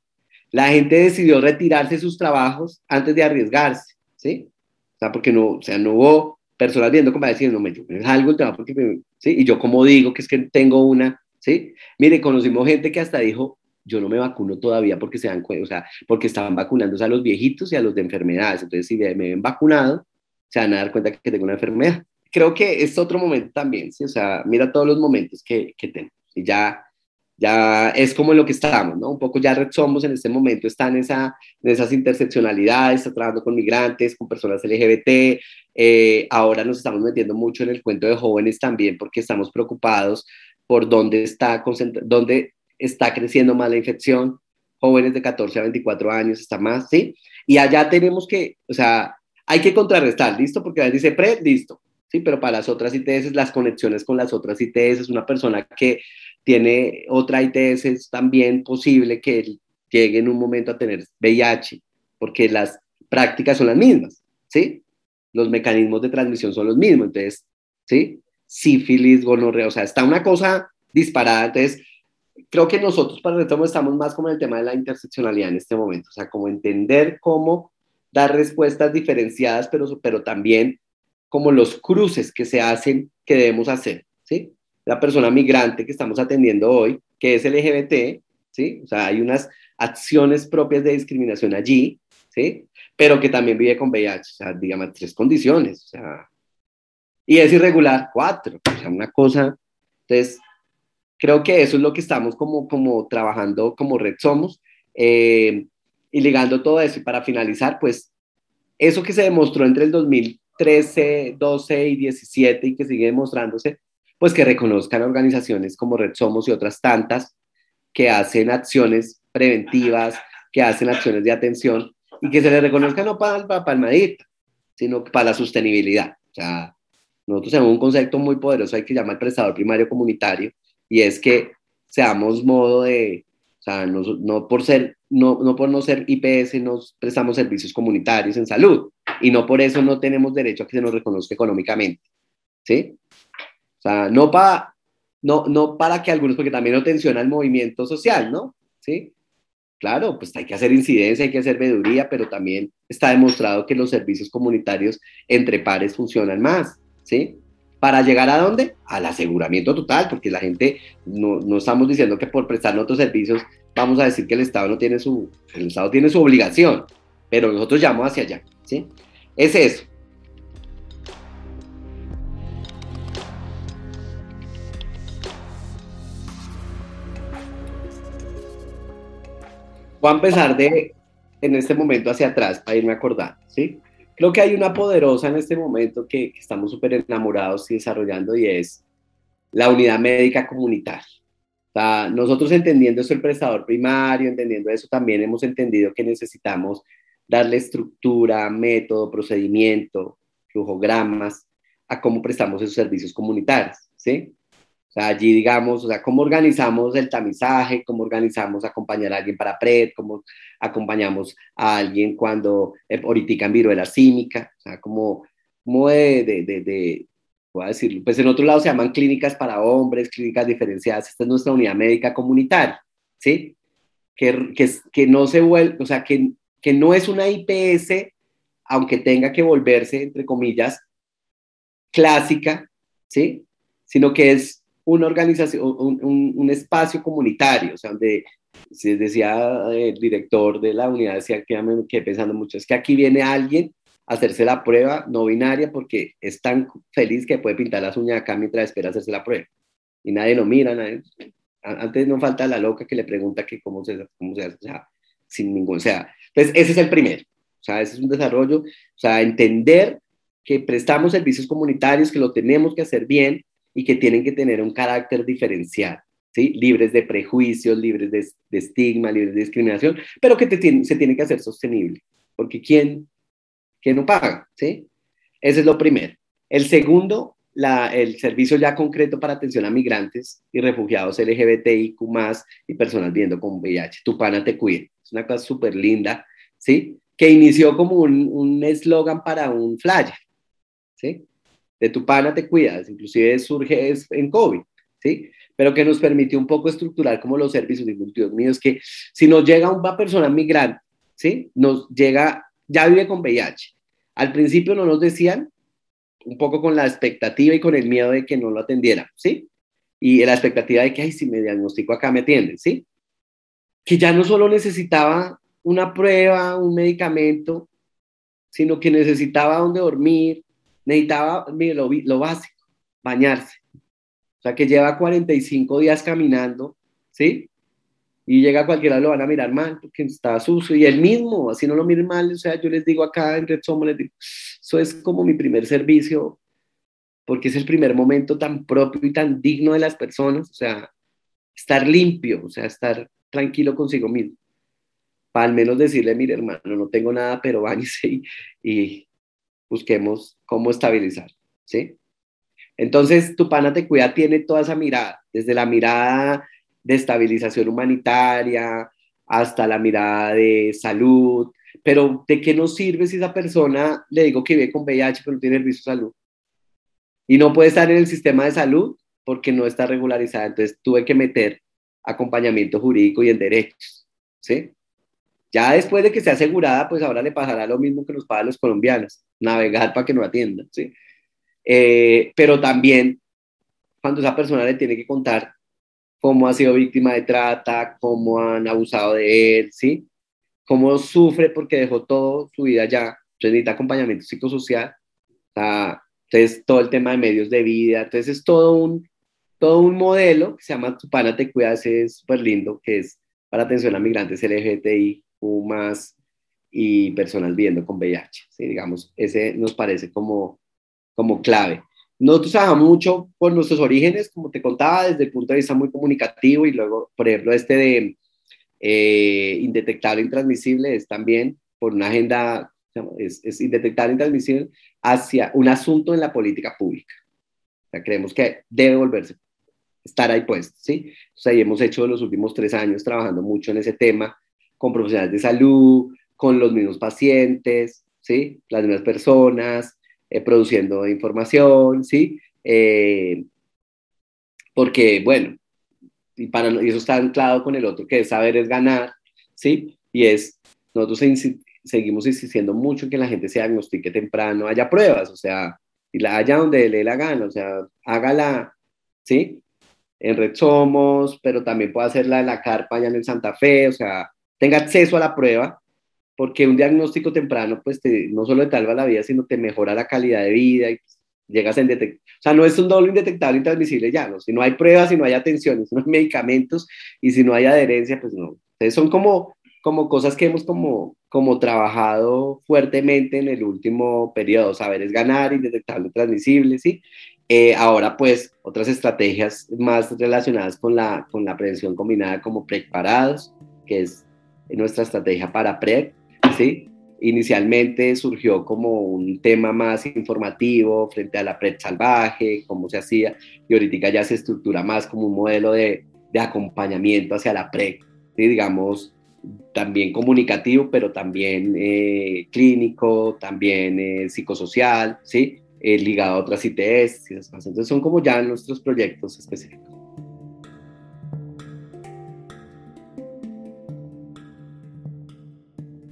B: La gente decidió retirarse sus trabajos antes de arriesgarse, ¿sí? O sea, porque no, o sea, no hubo personas viendo como diciendo, me es algo el tema porque, ¿sí? Y yo como digo que es que tengo una, ¿sí? Mire, conocimos gente que hasta dijo, yo no me vacuno todavía porque se dan cuenta, o sea, porque estaban vacunándose a los viejitos y a los de enfermedades. Entonces, si me ven vacunado, se van a dar cuenta que tengo una enfermedad. Creo que es otro momento también, ¿sí? O sea, mira todos los momentos que, que tengo. Y ya ya es como en lo que estamos, ¿no? Un poco ya Red Somos en este momento está en, esa, en esas interseccionalidades, está trabajando con migrantes, con personas LGBT, eh, ahora nos estamos metiendo mucho en el cuento de jóvenes también porque estamos preocupados por dónde está, dónde está creciendo más la infección, jóvenes de 14 a 24 años está más, ¿sí? Y allá tenemos que, o sea, hay que contrarrestar, ¿listo? Porque a dice pre, listo, ¿sí? Pero para las otras ITS, las conexiones con las otras ITS, es una persona que tiene otra ITS, es también posible que llegue en un momento a tener VIH, porque las prácticas son las mismas, ¿sí? Los mecanismos de transmisión son los mismos, entonces, ¿sí? Sífilis, gonorrea, o sea, está una cosa disparada, entonces, creo que nosotros para Retomo estamos más como en el tema de la interseccionalidad en este momento, o sea, como entender cómo dar respuestas diferenciadas, pero, pero también como los cruces que se hacen que debemos hacer, ¿sí? La persona migrante que estamos atendiendo hoy, que es LGBT, ¿sí? O sea, hay unas acciones propias de discriminación allí, ¿sí? Pero que también vive con VIH, o sea, digamos, tres condiciones, o sea, y es irregular, cuatro, o sea, una cosa, entonces, creo que eso es lo que estamos como, como trabajando como Red Somos, eh, y ligando todo eso, y para finalizar, pues, eso que se demostró entre el 2013, 12 y 17 y que sigue demostrándose, pues que reconozcan organizaciones como Red Somos y otras tantas que hacen acciones preventivas, que hacen acciones de atención y que se les reconozca no para, para palmadita, sino para la sostenibilidad. O sea, nosotros tenemos un concepto muy poderoso hay que llamar prestador primario comunitario y es que seamos modo de, o sea, no, no por ser, no, no por no ser IPS nos prestamos servicios comunitarios en salud y no por eso no tenemos derecho a que se nos reconozca económicamente, ¿sí? No para, no, no para que algunos, porque también no tensiona el movimiento social, ¿no? ¿Sí? Claro, pues hay que hacer incidencia, hay que hacer veeduría, pero también está demostrado que los servicios comunitarios entre pares funcionan más, ¿sí? ¿Para llegar a dónde? Al aseguramiento total, porque la gente, no, no estamos diciendo que por prestar otros servicios vamos a decir que el Estado no tiene su, el Estado tiene su obligación, pero nosotros llamamos hacia allá, ¿sí? Es eso. A empezar de, en este momento hacia atrás para irme acordando, ¿sí? Creo que hay una poderosa en este momento que, estamos súper enamorados y desarrollando y es la unidad médica comunitaria. O sea, nosotros entendiendo eso el prestador primario, entendiendo eso, también hemos entendido que necesitamos darle estructura, método, procedimiento, flujogramas a cómo prestamos esos servicios comunitarios, ¿sí? O sea, allí digamos, o sea, cómo organizamos el tamizaje, cómo organizamos acompañar a alguien para PRED, cómo acompañamos a alguien cuando eh, ahorita en viruela símica, o sea, como, como de, de, de, de, voy a decirlo, pues en otro lado se llaman clínicas para hombres, clínicas diferenciadas, esta es nuestra unidad médica comunitaria, ¿sí? Que, que, que no se vuelve, o sea, que, que no es una IPS, aunque tenga que volverse, entre comillas, clásica, ¿sí? Sino que es una organización, un, un, espacio comunitario, o sea, donde se decía el director de la unidad, decía que me quedé pensando mucho, es que aquí viene alguien a hacerse la prueba no binaria porque es tan feliz que puede pintar las uñas acá mientras espera hacerse la prueba. Y nadie lo mira, nadie, antes no falta la loca que le pregunta que cómo se, cómo se hace, o sea, sin ningún, o sea, entonces ese es el primero, o sea, ese es un desarrollo, o sea, entender que prestamos servicios comunitarios, que lo tenemos que hacer bien, y que tienen que tener un carácter diferencial, ¿sí? libres de prejuicios, libres de, estigma, libres de discriminación, pero que se tiene que hacer sostenible, porque ¿quién, quién no paga? ¿sí? Ese es lo primero. El segundo, la, el servicio ya concreto para atención a migrantes y refugiados LGBTIQ y personas viviendo con VIH. Tu pana te cuida. Es una cosa súper linda, ¿sí? Que inició como un eslogan para un flyer, ¿sí? De tu pana te cuidas, inclusive surge en COVID, ¿sí? Pero que nos permitió un poco estructurar como los servicios, Dios mío, es que si nos llega una persona migrante, ¿sí? Nos llega, ya vive con VIH. Al principio no nos decían, un poco con la expectativa y con el miedo de que no lo atendieran, ¿sí? Y la expectativa de que, ay, si me diagnostico acá me atienden, ¿sí? Que ya no solo necesitaba una prueba, un medicamento, sino que necesitaba donde dormir, necesitaba, mire, lo, lo básico, bañarse. O sea, que lleva 45 días caminando, ¿sí? Y llega cualquiera, lo van a mirar mal porque está sucio. Y él mismo, así no lo miren mal, o sea, yo les digo acá en Red Somos, les digo, eso es como mi primer servicio, porque es el primer momento tan propio y tan digno de las personas, o sea, estar limpio, o sea, estar tranquilo consigo mismo. Para al menos decirle, mire hermano, no tengo nada, pero bañese y busquemos cómo estabilizar, ¿sí? Entonces, tu pana te cuida tiene toda esa mirada, desde la mirada de estabilización humanitaria hasta la mirada de salud, pero ¿de qué nos sirve si esa persona le digo que vive con VIH pero no tiene servicio de salud? Y no puede estar en el sistema de salud porque no está regularizada. Entonces tuve que meter acompañamiento jurídico y en derechos, ¿sí? Ya después de que esté asegurada, pues ahora le pasará lo mismo que nos pasa a los colombianos, navegar para que no atiendan, ¿sí? Eh, pero también cuando esa persona le tiene que contar cómo ha sido víctima de trata, cómo han abusado de él, ¿sí? Cómo sufre porque dejó todo su vida ya, entonces necesita acompañamiento psicosocial, entonces todo el tema de medios de vida, entonces es todo un, todo un modelo que se llama Tu Pana Te Cuida, es súper lindo, que es para atención a migrantes LGTBI más y personas viviendo con VIH. ¿sí? Digamos, ese nos parece como, como clave. Nosotros trabajamos mucho por nuestros orígenes, como te contaba, desde el punto de vista muy comunicativo y luego, por ejemplo, este de eh, indetectable, intransmisible, es también por una agenda es, es indetectable, intransmisible, hacia un asunto en la política pública. O sea, creemos que debe volverse, estar ahí puesto, ¿sí? Sea, y hemos hecho los últimos tres años trabajando mucho en ese tema con profesionales de salud, con los mismos pacientes, ¿sí? Las mismas personas, eh, produciendo información, ¿sí? Eh, porque, bueno, y, para, y eso está anclado con el otro, que es saber es ganar, ¿sí? Y es, nosotros seguimos insistiendo mucho en que la gente se diagnostique temprano, haya pruebas, o sea, y la haya donde le dé la gana, o sea, hágala, ¿sí? En Red Somos, pero también puede hacerla en la carpa allá en el Santa Fe, o sea, tenga acceso a la prueba, porque un diagnóstico temprano, pues no solo te salva la vida, sino te mejora la calidad de vida y pues, llegas a detectar. O sea, no es un doble indetectable intransmisible ya, ¿no? Si no hay pruebas, si no hay atención, si no hay medicamentos y si no hay adherencia, pues no. Entonces son como, como cosas que hemos como, como trabajado fuertemente en el último periodo. Saber es ganar, indetectable, transmisible, ¿sí? Eh, ahora, pues, otras estrategias más relacionadas con la, con la prevención combinada como preparados, que es nuestra estrategia para PREP, ¿sí? Inicialmente surgió como un tema más informativo frente a la PREP salvaje, cómo se hacía, y ahorita ya se estructura más como un modelo de, acompañamiento hacia la PREP, ¿sí? digamos, también comunicativo, pero también eh, clínico, también eh, psicosocial, ¿sí? Eh, ligado a otras ITS. Entonces son como ya nuestros proyectos específicos.